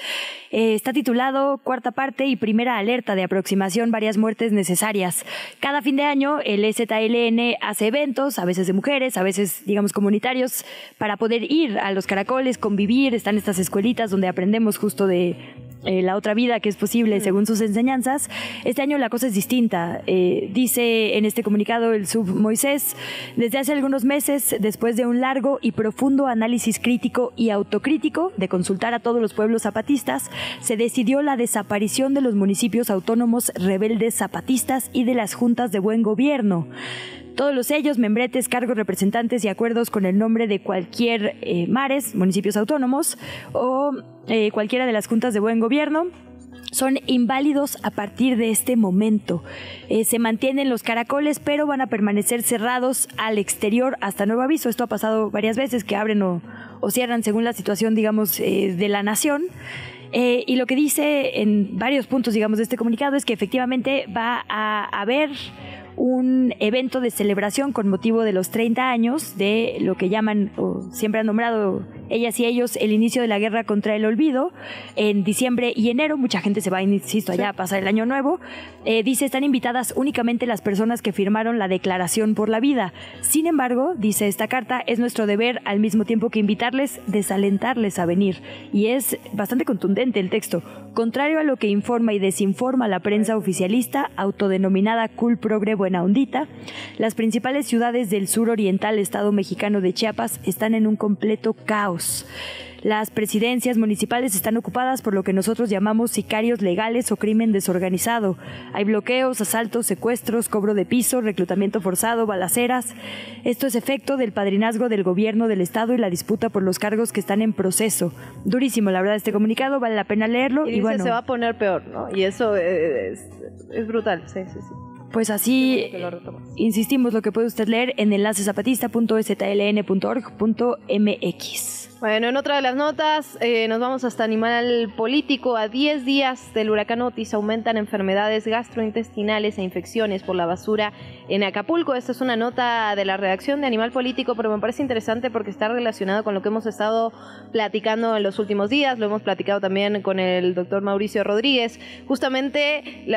Eh, está titulado Cuarta parte y primera alerta de aproximación, varias muertes necesarias. Cada fin de año el ZLN hace eventos, a veces de mujeres, a veces digamos comunitarios, para poder ir a los caracoles, convivir, están estas escuelitas donde aprendemos justo de eh, la otra vida que es posible según sus enseñanzas. Este año la cosa es distinta. Eh, dice en este comunicado el sub Moisés, desde hace algunos meses, después de un largo y profundo análisis crítico y autocrítico de consultar a todos los pueblos zapatistas, se decidió la desaparición de los municipios autónomos rebeldes zapatistas y de las juntas de buen gobierno todos los sellos, membretes, cargos, representantes y acuerdos con el nombre de cualquier eh, mares, municipios autónomos o eh, cualquiera de las juntas de buen gobierno son inválidos a partir de este momento. Eh, se mantienen los caracoles, pero van a permanecer cerrados al exterior hasta nuevo aviso. Esto ha pasado varias veces, que abren o, cierran según la situación, digamos, de la nación. y lo que dice en varios puntos, digamos, de este comunicado es que efectivamente va a haber un evento de celebración con motivo de los 30 años de lo que llaman, o siempre han nombrado ellas y ellos, el inicio de la guerra contra el olvido en diciembre y enero. Mucha gente se va, insisto, allá a pasar el año nuevo. Eh, dice, están invitadas únicamente las personas que firmaron la Declaración por la Vida. Sin embargo, dice esta carta, es nuestro deber al mismo tiempo que invitarles, desalentarles a venir. Y es bastante contundente el texto. Contrario a lo que informa y desinforma la prensa oficialista, autodenominada Cool Progre Buena Ondita, las principales ciudades del sur oriental estado mexicano de Chiapas están en un completo caos. Las presidencias municipales están ocupadas por lo que nosotros llamamos sicarios legales o crimen desorganizado. Hay bloqueos, asaltos, secuestros, cobro de piso, reclutamiento forzado, balaceras. Esto es efecto del padrinazgo del gobierno del Estado y la disputa por los cargos que están en proceso. Durísimo, la verdad, este comunicado, vale la pena leerlo. Y, bueno, se va a poner peor, ¿no? Y eso es, es brutal, sí, sí, sí. Pues así, insistimos, lo que puede usted leer en enlacezapatista.sln.org.mx. Bueno, en otra de las notas, eh, nos vamos hasta Animal Político. A 10 días del huracán Otis aumentan enfermedades gastrointestinales e infecciones por la basura en Acapulco. Esta es una nota de la redacción de Animal Político, pero me parece interesante porque está relacionado con lo que hemos estado platicando en los últimos días. Lo hemos platicado también con el doctor Mauricio Rodríguez. Justamente,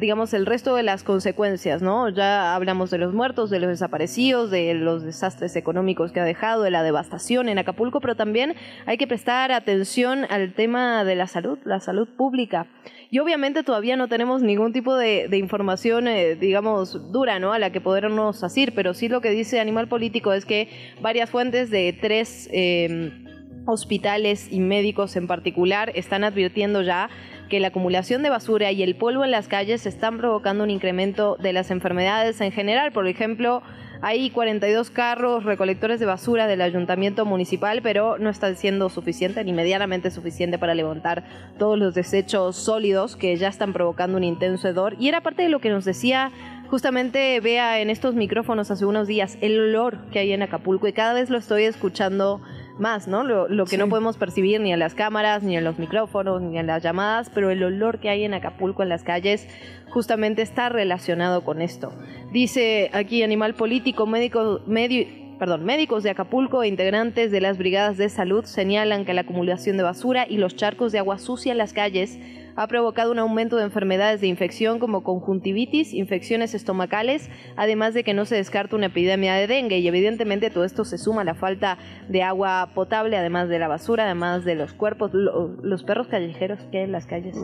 digamos, el resto de las consecuencias, ¿no? Ya hablamos de los muertos, de los desaparecidos, de los desastres económicos que ha dejado, de la devastación en Acapulco, pero también también hay que prestar atención al tema de la salud, la salud pública. Y obviamente todavía no tenemos ningún tipo de, información, eh, digamos, dura, ¿no? A la que podernos asir, pero sí lo que dice Animal Político es que varias fuentes de tres em, hospitales y médicos en particular están advirtiendo ya que la acumulación de basura y el polvo en las calles están provocando un incremento de las enfermedades en general. Por ejemplo, hay 42 carros recolectores de basura del ayuntamiento municipal, pero no está siendo suficiente ni medianamente suficiente para levantar todos los desechos sólidos que ya están provocando un intenso hedor. Y era parte de lo que nos decía justamente vea en estos micrófonos hace unos días el olor que hay en Acapulco y cada vez lo estoy escuchando más, ¿no? Lo, que no podemos percibir ni en las cámaras, ni en los micrófonos, ni en las llamadas, pero el olor que hay en Acapulco en las calles justamente está relacionado con esto. Dice aquí Animal Político, médico, medio, perdón, médicos de Acapulco e integrantes de las brigadas de salud señalan que la acumulación de basura y los charcos de agua sucia en las calles ha provocado un aumento de enfermedades de infección como conjuntivitis, infecciones estomacales, además de que no se descarta una epidemia de dengue. Y evidentemente todo esto se suma a la falta de agua potable, además de la basura, además de los cuerpos, los perros callejeros que hay en las calles,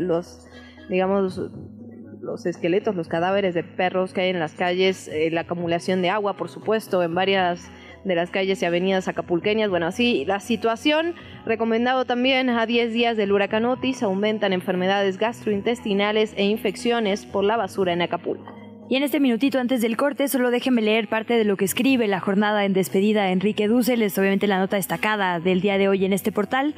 los, digamos, los esqueletos, los cadáveres de perros que hay en las calles, eh, la acumulación de agua, por supuesto, en varias de las calles y avenidas acapulqueñas. Bueno, así la situación, recomendado también a 10 días del huracán Otis, aumentan enfermedades gastrointestinales e infecciones por la basura en Acapulco. Y en este minutito antes del corte, solo déjenme leer parte de lo que escribe la jornada en despedida Enrique Dussel, es obviamente la nota destacada del día de hoy en este portal.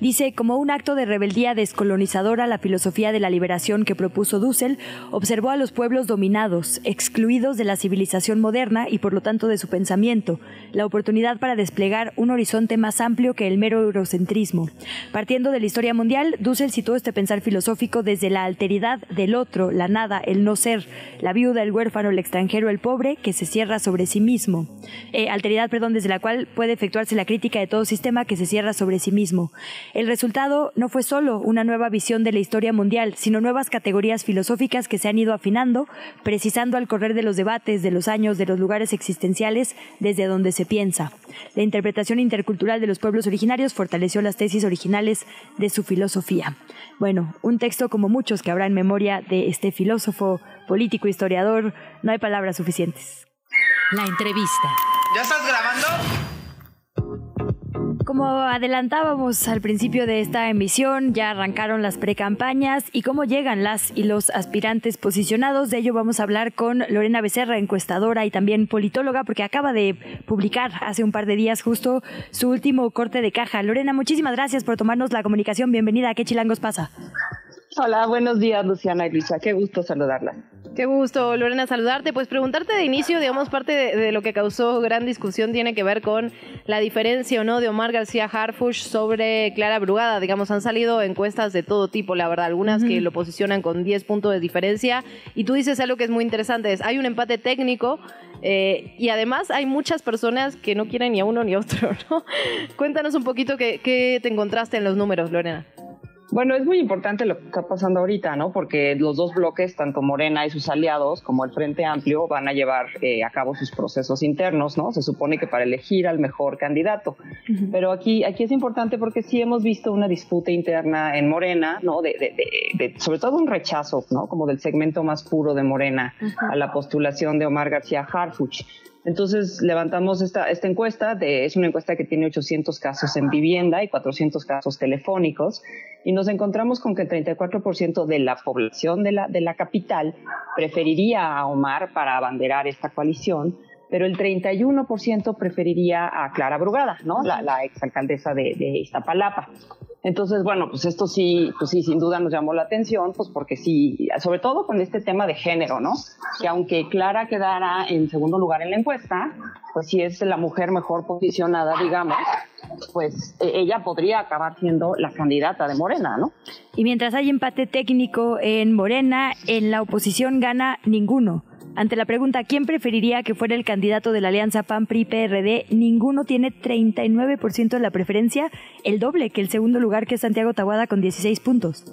Dice, como un acto de rebeldía descolonizadora, la filosofía de la liberación que propuso Dussel observó a los pueblos dominados, excluidos de la civilización moderna y por lo tanto de su pensamiento, la oportunidad para desplegar un horizonte más amplio que el mero eurocentrismo. Partiendo de la historia mundial, Dussel citó este pensar filosófico desde la alteridad del otro, la nada, el no ser, la vida el huérfano, el extranjero, el pobre, que se cierra sobre sí mismo. Eh, alteridad, perdón, desde la cual puede efectuarse la crítica de todo sistema que se cierra sobre sí mismo. El resultado no fue solo una nueva visión de la historia mundial, sino nuevas categorías filosóficas que se han ido afinando, precisando al correr de los debates, de los años, de los lugares existenciales desde donde se piensa. La interpretación intercultural de los pueblos originarios fortaleció las tesis originales de su filosofía. Bueno, un texto como muchos que habrá en memoria de este filósofo, político, historiador, no hay palabras suficientes. La entrevista. ¿Ya estás grabando? Como adelantábamos al principio de esta emisión, ya arrancaron las precampañas y cómo llegan las y los aspirantes posicionados. De ello vamos a hablar con Lorena Becerra, encuestadora y también politóloga, porque acaba de publicar hace un par de días justo su último corte de caja. Lorena, muchísimas gracias por tomarnos la comunicación. Bienvenida a ¿Qué Chilangos pasa? Hola, buenos días, Luciana y Luisa. Qué gusto saludarla. Qué gusto, Lorena, saludarte. Pues preguntarte de inicio, digamos, parte de, lo que causó gran discusión tiene que ver con la diferencia o no de Omar García Harfush sobre Clara Brugada. Digamos, han salido encuestas de todo tipo, la verdad, algunas que lo posicionan con 10 puntos de diferencia. Y tú dices algo que es muy interesante, es hay un empate técnico eh, y además hay muchas personas que no quieren ni a uno ni a otro, (laughs) ¿no? Cuéntanos un poquito qué te encontraste en los números, Lorena. Bueno, es muy importante lo que está pasando ahorita, ¿no? Porque los dos bloques, tanto Morena y sus aliados, como el Frente Amplio, van a llevar eh, a cabo sus procesos internos, ¿no? Se supone que para elegir al mejor candidato. Pero aquí, aquí es importante porque sí hemos visto una disputa interna en Morena, ¿no? De, de, sobre todo un rechazo, ¿no? Como del segmento más puro de Morena a la postulación de Omar García Harfuch. Entonces levantamos esta, esta encuesta, de, es una encuesta que tiene 800 casos en vivienda y 400 casos telefónicos, y nos encontramos con que el 34% de la población de la, de la capital preferiría a Omar para abanderar esta coalición, pero el 31% preferiría a Clara Brugada, ¿no? La, la exalcaldesa de, de Iztapalapa. Entonces, bueno, pues esto sí, pues sí, sin duda nos llamó la atención, pues porque sí, sobre todo con este tema de género, ¿no? Que aunque Clara quedara en segundo lugar en la encuesta, pues si es la mujer mejor posicionada, digamos, pues e, ella podría acabar siendo la candidata de Morena, ¿no? Y mientras hay empate técnico en Morena, en la oposición gana ninguno. Ante la pregunta ¿quién preferiría que fuera el candidato de la alianza PAN-PRI-PRD? Ninguno tiene 39% de la preferencia, el doble que el segundo lugar que es Santiago Tahuada con 16 puntos.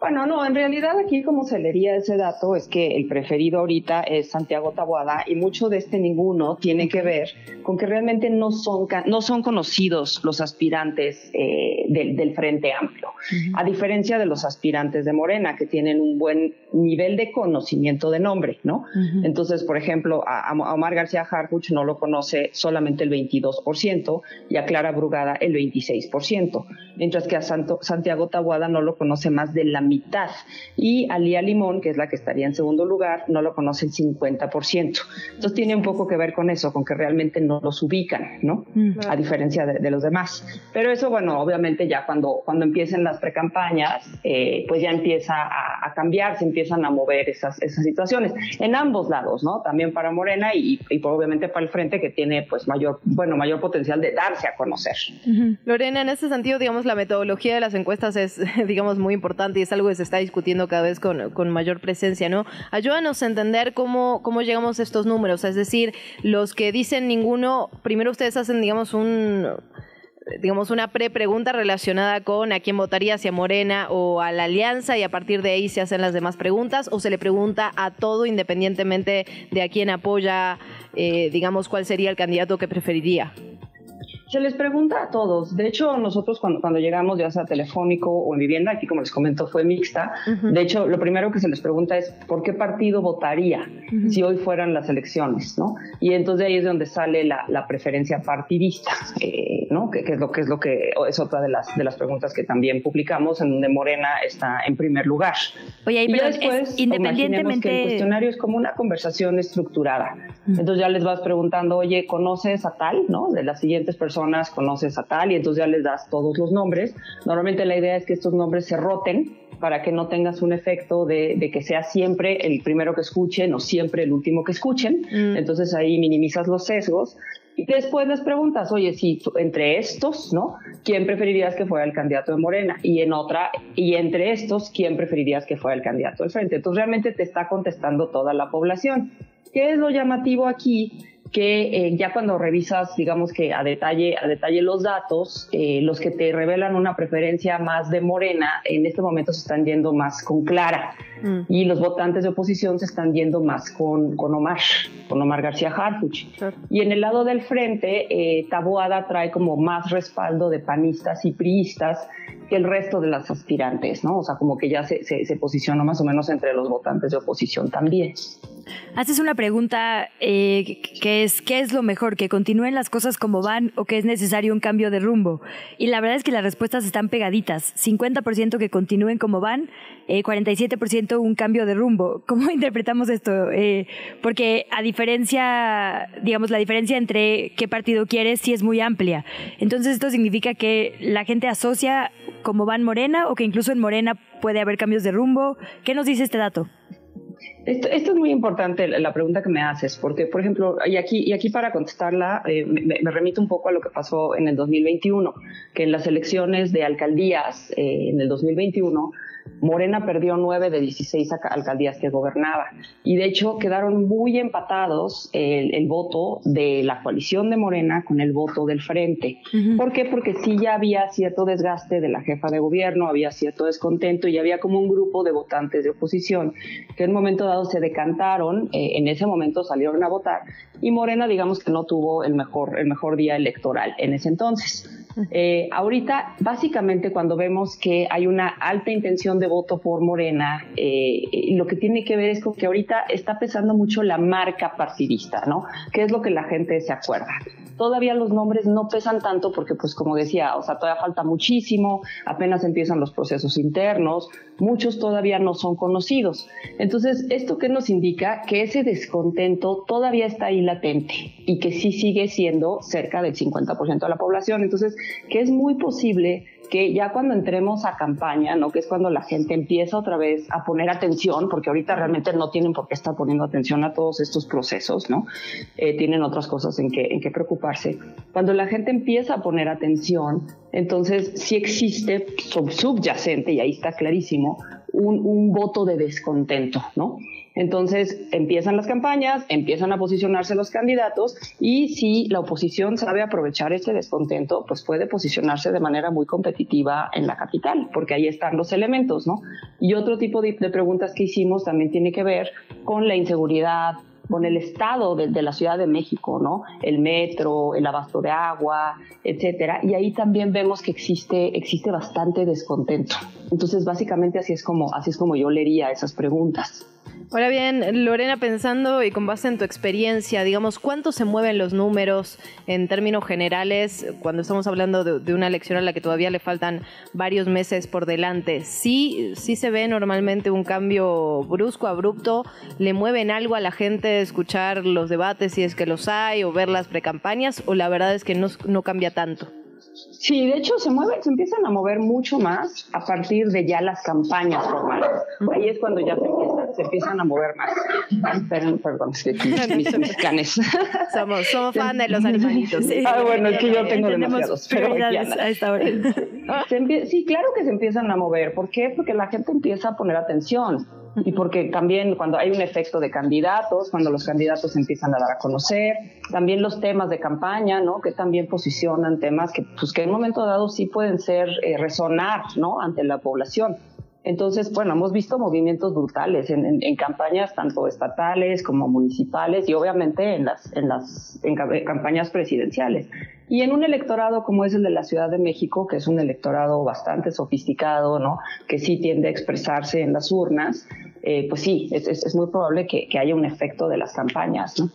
Bueno, no, en realidad aquí como se leería ese dato es que el preferido ahorita es Santiago Tabuada y mucho de este ninguno tiene que ver con que realmente no son, no son conocidos los aspirantes eh, del, Frente Amplio, a diferencia de los aspirantes de Morena que tienen un buen nivel de conocimiento de nombre, ¿no? Entonces, por ejemplo, a, Omar García Harfuch no lo conoce solamente el 22% y a Clara Brugada el 26%, mientras que a Santiago Tabuada no lo conoce más de la mitad. Y Alía Limón, que es la que estaría en segundo lugar, no lo conoce el 50%. Entonces tiene un poco que ver con eso, con que realmente no los ubican, ¿no? Mm. A diferencia de, los demás. Pero eso, bueno, obviamente ya cuando, cuando empiecen las precampañas, eh, pues ya empieza a, cambiar, se empiezan a mover esas, esas situaciones. En ambos lados, ¿no? También para Morena y, y obviamente para el Frente, que tiene pues mayor, bueno, mayor potencial de darse a conocer. Lorena, en este sentido, digamos, la metodología de las encuestas es, (laughs) digamos, muy importante y es algo que se está discutiendo cada vez con, con mayor presencia, ¿no? Ayúdanos a entender cómo, llegamos a estos números, es decir, los que dicen ninguno, primero ustedes hacen, digamos, un digamos, una pre-pregunta relacionada con a quién votaría, si a Morena o a la Alianza, y a partir de ahí se hacen las demás preguntas, o se le pregunta a todo independientemente de a quién apoya, eh, digamos, cuál sería el candidato que preferiría. Se les pregunta a todos. De hecho, nosotros cuando, cuando llegamos, ya sea telefónico o en vivienda, aquí como les comento fue mixta. De hecho, lo primero que se les pregunta es por qué partido votaría si hoy fueran las elecciones, ¿no? Y entonces ahí es donde sale la, la preferencia partidista, eh, ¿no? Que, es lo que es lo que es otra de las de las preguntas que también publicamos, en donde Morena está en primer lugar. Oye, y después, independientemente que el cuestionario es como una conversación estructurada. Entonces ya les vas preguntando, oye, ¿conoces a tal, no? De las siguientes personas conoces a tal y entonces ya les das todos los nombres. Normalmente la idea es que estos nombres se roten para que no tengas un efecto de, que sea siempre el primero que escuchen o siempre el último que escuchen. Mm. Entonces ahí minimizas los sesgos. Y después les preguntas, oye, si entre estos, ¿no? ¿Quién preferirías que fuera el candidato de Morena? Y en otra, y entre estos, ¿quién preferirías que fuera el candidato del Frente? Entonces realmente te está contestando toda la población. ¿Qué es lo llamativo aquí? Que eh, ya cuando revisas, digamos que a detalle, a detalle los datos, eh, los que te revelan una preferencia más de Morena, en este momento se están yendo más con Clara mm. y los votantes de oposición se están yendo más con, con Omar, con Omar García Harfuch. Y en el lado del frente, eh, Taboada trae como más respaldo de panistas y priistas que el resto de las aspirantes, ¿no? O sea, como que ya se, se, se posicionó más o menos entre los votantes de oposición también. Haces una pregunta eh, que es, ¿qué es lo mejor? ¿Que continúen las cosas como van o que es necesario un cambio de rumbo? Y la verdad es que las respuestas están pegaditas. 50% que continúen como van, 47% eh, un cambio de rumbo. ¿Cómo (laughs) interpretamos esto? Eh, porque a diferencia, digamos, la diferencia entre qué partido quieres sí es muy amplia. Entonces esto significa que la gente asocia como van Morena o que incluso en Morena puede haber cambios de rumbo. ¿Qué nos dice este dato? Esto, es muy importante, la pregunta que me haces, porque, por ejemplo, y aquí, y aquí para contestarla, eh, me, remito un poco a lo que pasó en el 2021, que en las elecciones de alcaldías eh, en el 2021 Morena perdió nueve de 16 alcaldías que gobernaba. Y de hecho quedaron muy empatados el, voto de la coalición de Morena con el voto del frente. ¿Por qué? Porque sí ya había cierto desgaste de la jefa de gobierno, había cierto descontento y había como un grupo de votantes de oposición que en un momento dado se decantaron, eh, en ese momento salieron a votar y Morena digamos que no tuvo el mejor, el mejor día electoral en ese entonces. Eh, ahorita, básicamente, cuando vemos que hay una alta intención de voto por Morena, eh, lo que tiene que ver es con que ahorita está pesando mucho la marca partidista, ¿no? ¿Qué es lo que la gente se acuerda? Todavía los nombres no pesan tanto porque, pues, como decía, o sea, todavía falta muchísimo, apenas empiezan los procesos internos, muchos todavía no son conocidos. Entonces, ¿esto qué nos indica? Que ese descontento todavía está ahí latente y que sí sigue siendo cerca del 50% de la población. Entonces, que es muy posible que ya cuando entremos a campaña, ¿no? que es cuando la gente empieza otra vez a poner atención, porque ahorita realmente no tienen por qué estar poniendo atención a todos estos procesos, ¿no? Eh, tienen otras cosas en que, en que preocuparse. Cuando la gente empieza a poner atención, entonces sí existe subyacente, y ahí está clarísimo, un, un voto de descontento, ¿no? Entonces empiezan las campañas, empiezan a posicionarse los candidatos y si la oposición sabe aprovechar este descontento, pues puede posicionarse de manera muy competitiva en la capital, porque ahí están los elementos, ¿no? Y otro tipo de, preguntas que hicimos también tiene que ver con la inseguridad, con el estado de, la Ciudad de México, ¿no? El metro, el abasto de agua, etcétera. Y ahí también vemos que existe, existe bastante descontento. Entonces, básicamente así es como, así es como yo leería esas preguntas. Ahora bien, Lorena, pensando y con base en tu experiencia, digamos, ¿cuánto se mueven los números en términos generales cuando estamos hablando de, una elección a la que todavía le faltan varios meses por delante? ¿Sí, sí se ve normalmente un cambio brusco, abrupto? ¿Le mueven algo a la gente escuchar los debates si es que los hay o ver las precampañas? ¿O la verdad es que no, no cambia tanto? Sí, de hecho se mueve, se empiezan a mover mucho más a partir de ya las campañas formales. Ahí es cuando ya se empiezan, se empiezan a mover más. Perdón, perdón, mis, mis canes. Somos, somos fan de los (laughs) animalitos. Sí. Ah, bueno, es que yo tengo demasiados. Pero a esta hora. sí, claro que se empiezan a mover. ¿Por qué? Porque la gente empieza a poner atención y porque también cuando hay un efecto de candidatos, cuando los candidatos empiezan a dar a conocer, también los temas de campaña, ¿no? Que también posicionan temas que, pues, que en un momento dado sí pueden ser, eh, resonar, ¿no? Ante la población. Entonces, bueno, hemos visto movimientos brutales en, campañas tanto estatales como municipales y obviamente en las, en las en campañas presidenciales. Y en un electorado como es el de la Ciudad de México, que es un electorado bastante sofisticado, ¿no? Que sí tiende a expresarse en las urnas, eh, pues sí, es, muy probable que, que haya un efecto de las campañas, ¿no?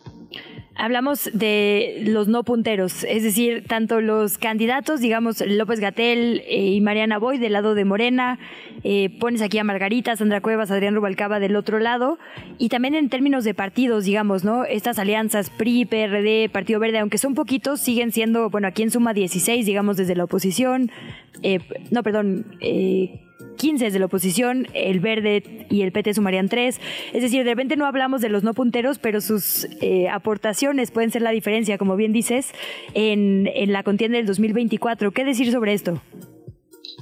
Hablamos de los no punteros, es decir, tanto los candidatos, digamos, López Gatel eh, y Mariana Boy del lado de Morena, eh, pones aquí a Margarita, Sandra Cuevas, Adrián Rubalcaba del otro lado, y también en términos de partidos, digamos, ¿no? Estas alianzas PRI, PRD, Partido Verde, aunque son poquitos, siguen siendo, bueno, aquí en suma 16, digamos, desde la oposición, eh, no, perdón, 15 de la oposición, el Verde y el PT sumarían 3. Es decir, de repente no hablamos de los no punteros, pero sus eh, aportaciones pueden ser la diferencia, como bien dices, en la contienda del 2024. ¿Qué decir sobre esto?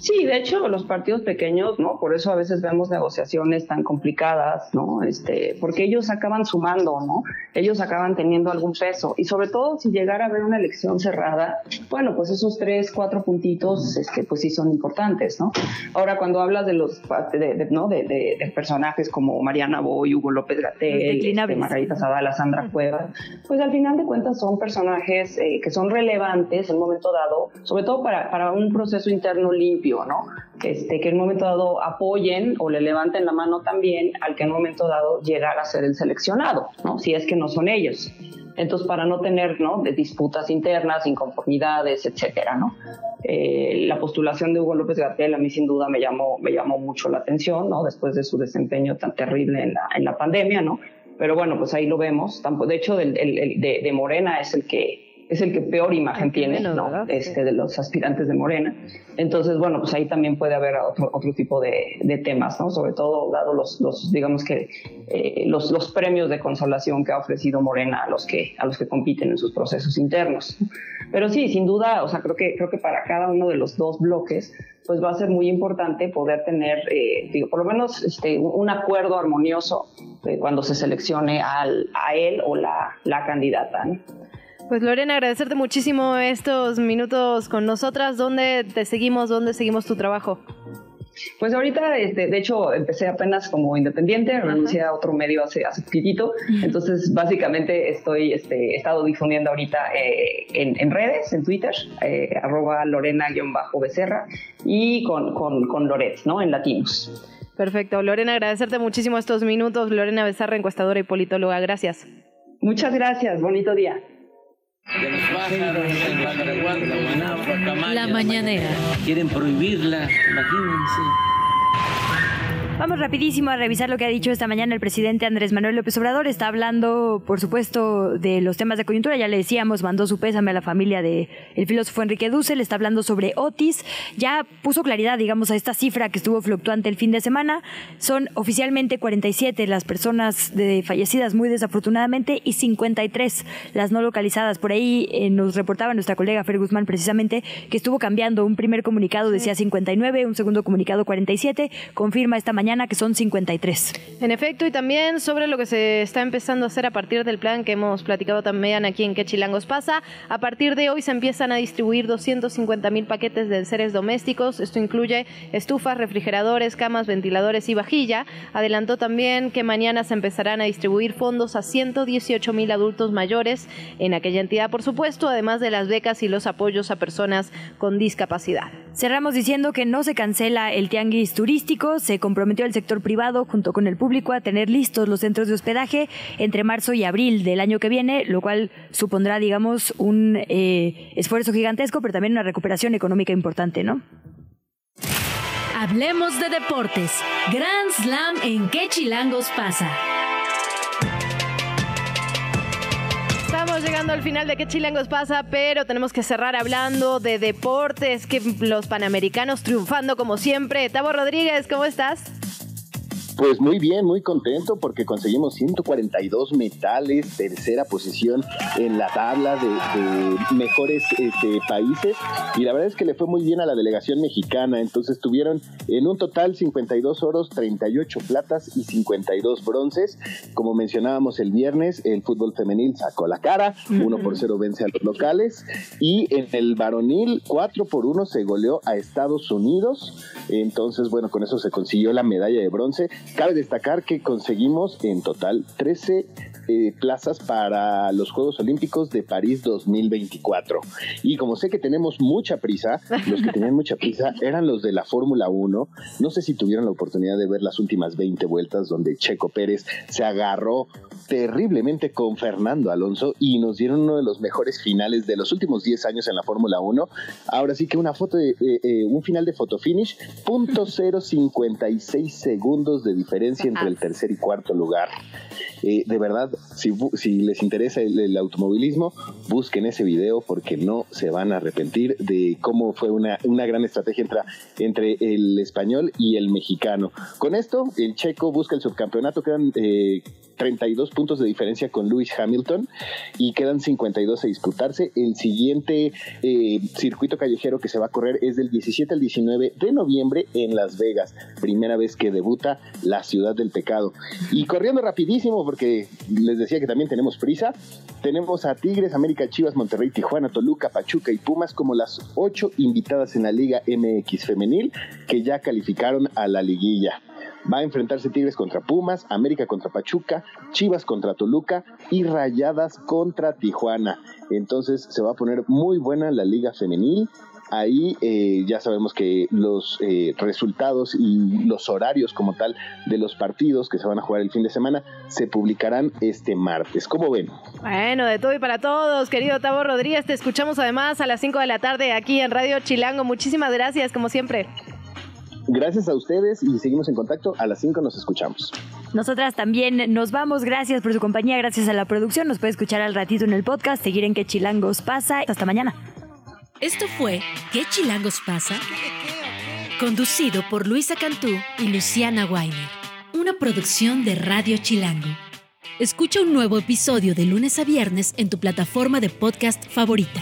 Sí, de hecho, los partidos pequeños, ¿no? Por eso a veces vemos negociaciones tan complicadas, ¿no? Este, porque ellos acaban sumando, ¿no? Ellos acaban teniendo algún peso. Y sobre todo, si llegara a haber una elección cerrada, bueno, pues esos tres, cuatro puntitos, este, pues sí son importantes, ¿no? Ahora, cuando hablas de los, de, ¿no? De, de, personajes como Mariana Boy, Hugo López Gatel, este, Margarita Zavala, Sandra Cuevas, pues al final de cuentas son personajes eh, que son relevantes en un momento dado, sobre todo para, para un proceso interno limpio ¿no? Este, que en un momento dado apoyen o le levanten la mano también al que en un momento dado llegara a ser el seleccionado, ¿no? Si es que no son ellos. Entonces, para no tener ¿no? disputas internas, inconformidades, etcétera, ¿no? Eh, la postulación de Hugo López Gatel a mí sin duda me llamó, me llamó mucho la atención, ¿no? Después de su desempeño tan terrible en la, en la pandemia, ¿no? Pero bueno, pues ahí lo vemos. De hecho, de Morena es el que es el que peor imagen tiene, ¿no? Este, de los aspirantes de Morena. Entonces, bueno, pues ahí también puede haber otro, otro tipo de, de temas, ¿no? Sobre todo dado los, los digamos que, eh, los, los premios de consolación que ha ofrecido Morena a los que, a los que compiten en sus procesos internos. Pero sí, sin duda, o sea, creo que, creo que para cada uno de los dos bloques, pues va a ser muy importante poder tener, eh, digo, por lo menos este, un acuerdo armonioso eh, cuando se seleccione al, a él o la, la candidata. ¿no? Pues Lorena, agradecerte muchísimo estos minutos con nosotras. ¿Dónde te seguimos? ¿Dónde seguimos tu trabajo? Pues ahorita, este, de hecho, empecé apenas como independiente, renuncié a otro medio hace, hace poquitito, (laughs) entonces básicamente estoy, este, he estado difundiendo ahorita eh, en, redes, en Twitter, eh, arroba lorena-becerra y con, con, con Loret, ¿no? En latinos. Perfecto. Lorena, agradecerte muchísimo estos minutos. Lorena Becerra, encuestadora y politóloga. Gracias. Muchas gracias. Bonito día. La mañanera. Quieren prohibirla, imagínense. Vamos rapidísimo a revisar lo que ha dicho esta mañana el presidente Andrés Manuel López Obrador. Está hablando, por supuesto, de los temas de coyuntura. Ya le decíamos, mandó su pésame a la familia del el filósofo Enrique Dussel. Está hablando sobre Otis. Ya puso claridad, digamos, a esta cifra que estuvo fluctuante el fin de semana. Son oficialmente 47 las personas de fallecidas, muy desafortunadamente, y 53 las no localizadas. Por ahí eh, nos reportaba nuestra colega Fer Guzmán precisamente que estuvo cambiando. Un primer comunicado decía 59, un segundo comunicado 47. Confirma esta mañana que son 53. En efecto, y también sobre lo que se está empezando a hacer a partir del plan que hemos platicado también aquí en Quechilangos pasa. A partir de hoy se empiezan a distribuir 250 mil paquetes de seres domésticos. Esto incluye estufas, refrigeradores, camas, ventiladores y vajilla. Adelantó también que mañana se empezarán a distribuir fondos a 118 mil adultos mayores en aquella entidad, por supuesto, además de las becas y los apoyos a personas con discapacidad. Cerramos diciendo que no se cancela el tianguis turístico, se comprometió el sector privado junto con el público a tener listos los centros de hospedaje entre marzo y abril del año que viene, lo cual supondrá, digamos, un eh, esfuerzo gigantesco, pero también una recuperación económica importante, ¿no? Hablemos de deportes. Grand Slam en qué chilangos pasa. Estamos llegando al final de qué chilangos pasa, pero tenemos que cerrar hablando de deportes, que los panamericanos triunfando como siempre. Tavo Rodríguez, ¿cómo estás? Pues muy bien, muy contento porque conseguimos 142 metales, tercera posición en la tabla de, mejores este, países. Y la verdad es que le fue muy bien a la delegación mexicana, entonces tuvieron en un total 52 oros, 38 platas y 52 bronces. Como mencionábamos el viernes, el fútbol femenil sacó la cara, 1 por 0 vence a los locales. Y en el varonil 4 por 1 se goleó a Estados Unidos, entonces bueno, con eso se consiguió la medalla de bronce Cabe destacar que conseguimos en total 13 eh, plazas para los Juegos Olímpicos de París 2024. Y como sé que tenemos mucha prisa, los que tenían mucha prisa (laughs) eran los de la Fórmula 1. No sé si tuvieron la oportunidad de ver las últimas 20 vueltas donde Checo Pérez se agarró terriblemente con Fernando Alonso y nos dieron uno de los mejores finales de los últimos 10 años en la Fórmula 1. Ahora sí que una foto de eh, eh, un final de fotofinish, punto 056 segundos de diferencia entre el tercer y cuarto lugar. Eh, de verdad, si, les interesa el, automovilismo, busquen ese video porque no se van a arrepentir de cómo fue una, gran estrategia entre, entre el español y el mexicano. Con esto, el checo busca el subcampeonato, quedan 32 puntos de diferencia con Lewis Hamilton y quedan 52 a disputarse. El siguiente eh, circuito callejero que se va a correr es del 17 al 19 de noviembre en Las Vegas, primera vez que debuta la ciudad del pecado. Y corriendo rapidísimo, porque les decía que también tenemos prisa, tenemos a Tigres, América, Chivas, Monterrey, Tijuana, Toluca, Pachuca y Pumas como las ocho invitadas en la Liga MX femenil que ya calificaron a la liguilla. Va a enfrentarse Tigres contra Pumas, América contra Pachuca, Chivas contra Toluca y Rayadas contra Tijuana. Entonces se va a poner muy buena la liga femenil. Ahí eh, ya sabemos que los eh, resultados y los horarios como tal de los partidos que se van a jugar el fin de semana se publicarán este martes. ¿Cómo ven? Bueno, de todo y para todos, querido Tavo Rodríguez. Te escuchamos además a las 5 de la tarde aquí en Radio Chilango. Muchísimas gracias, como siempre. Gracias a ustedes y seguimos en contacto. A las 5 nos escuchamos. Nosotras también nos vamos. Gracias por su compañía, gracias a la producción. Nos puede escuchar al ratito en el podcast, seguir en qué chilangos pasa. Hasta mañana. Esto fue ¿Qué chilangos pasa? Conducido por Luisa Cantú y Luciana Weiner. Una producción de Radio Chilango. Escucha un nuevo episodio de lunes a viernes en tu plataforma de podcast favorita.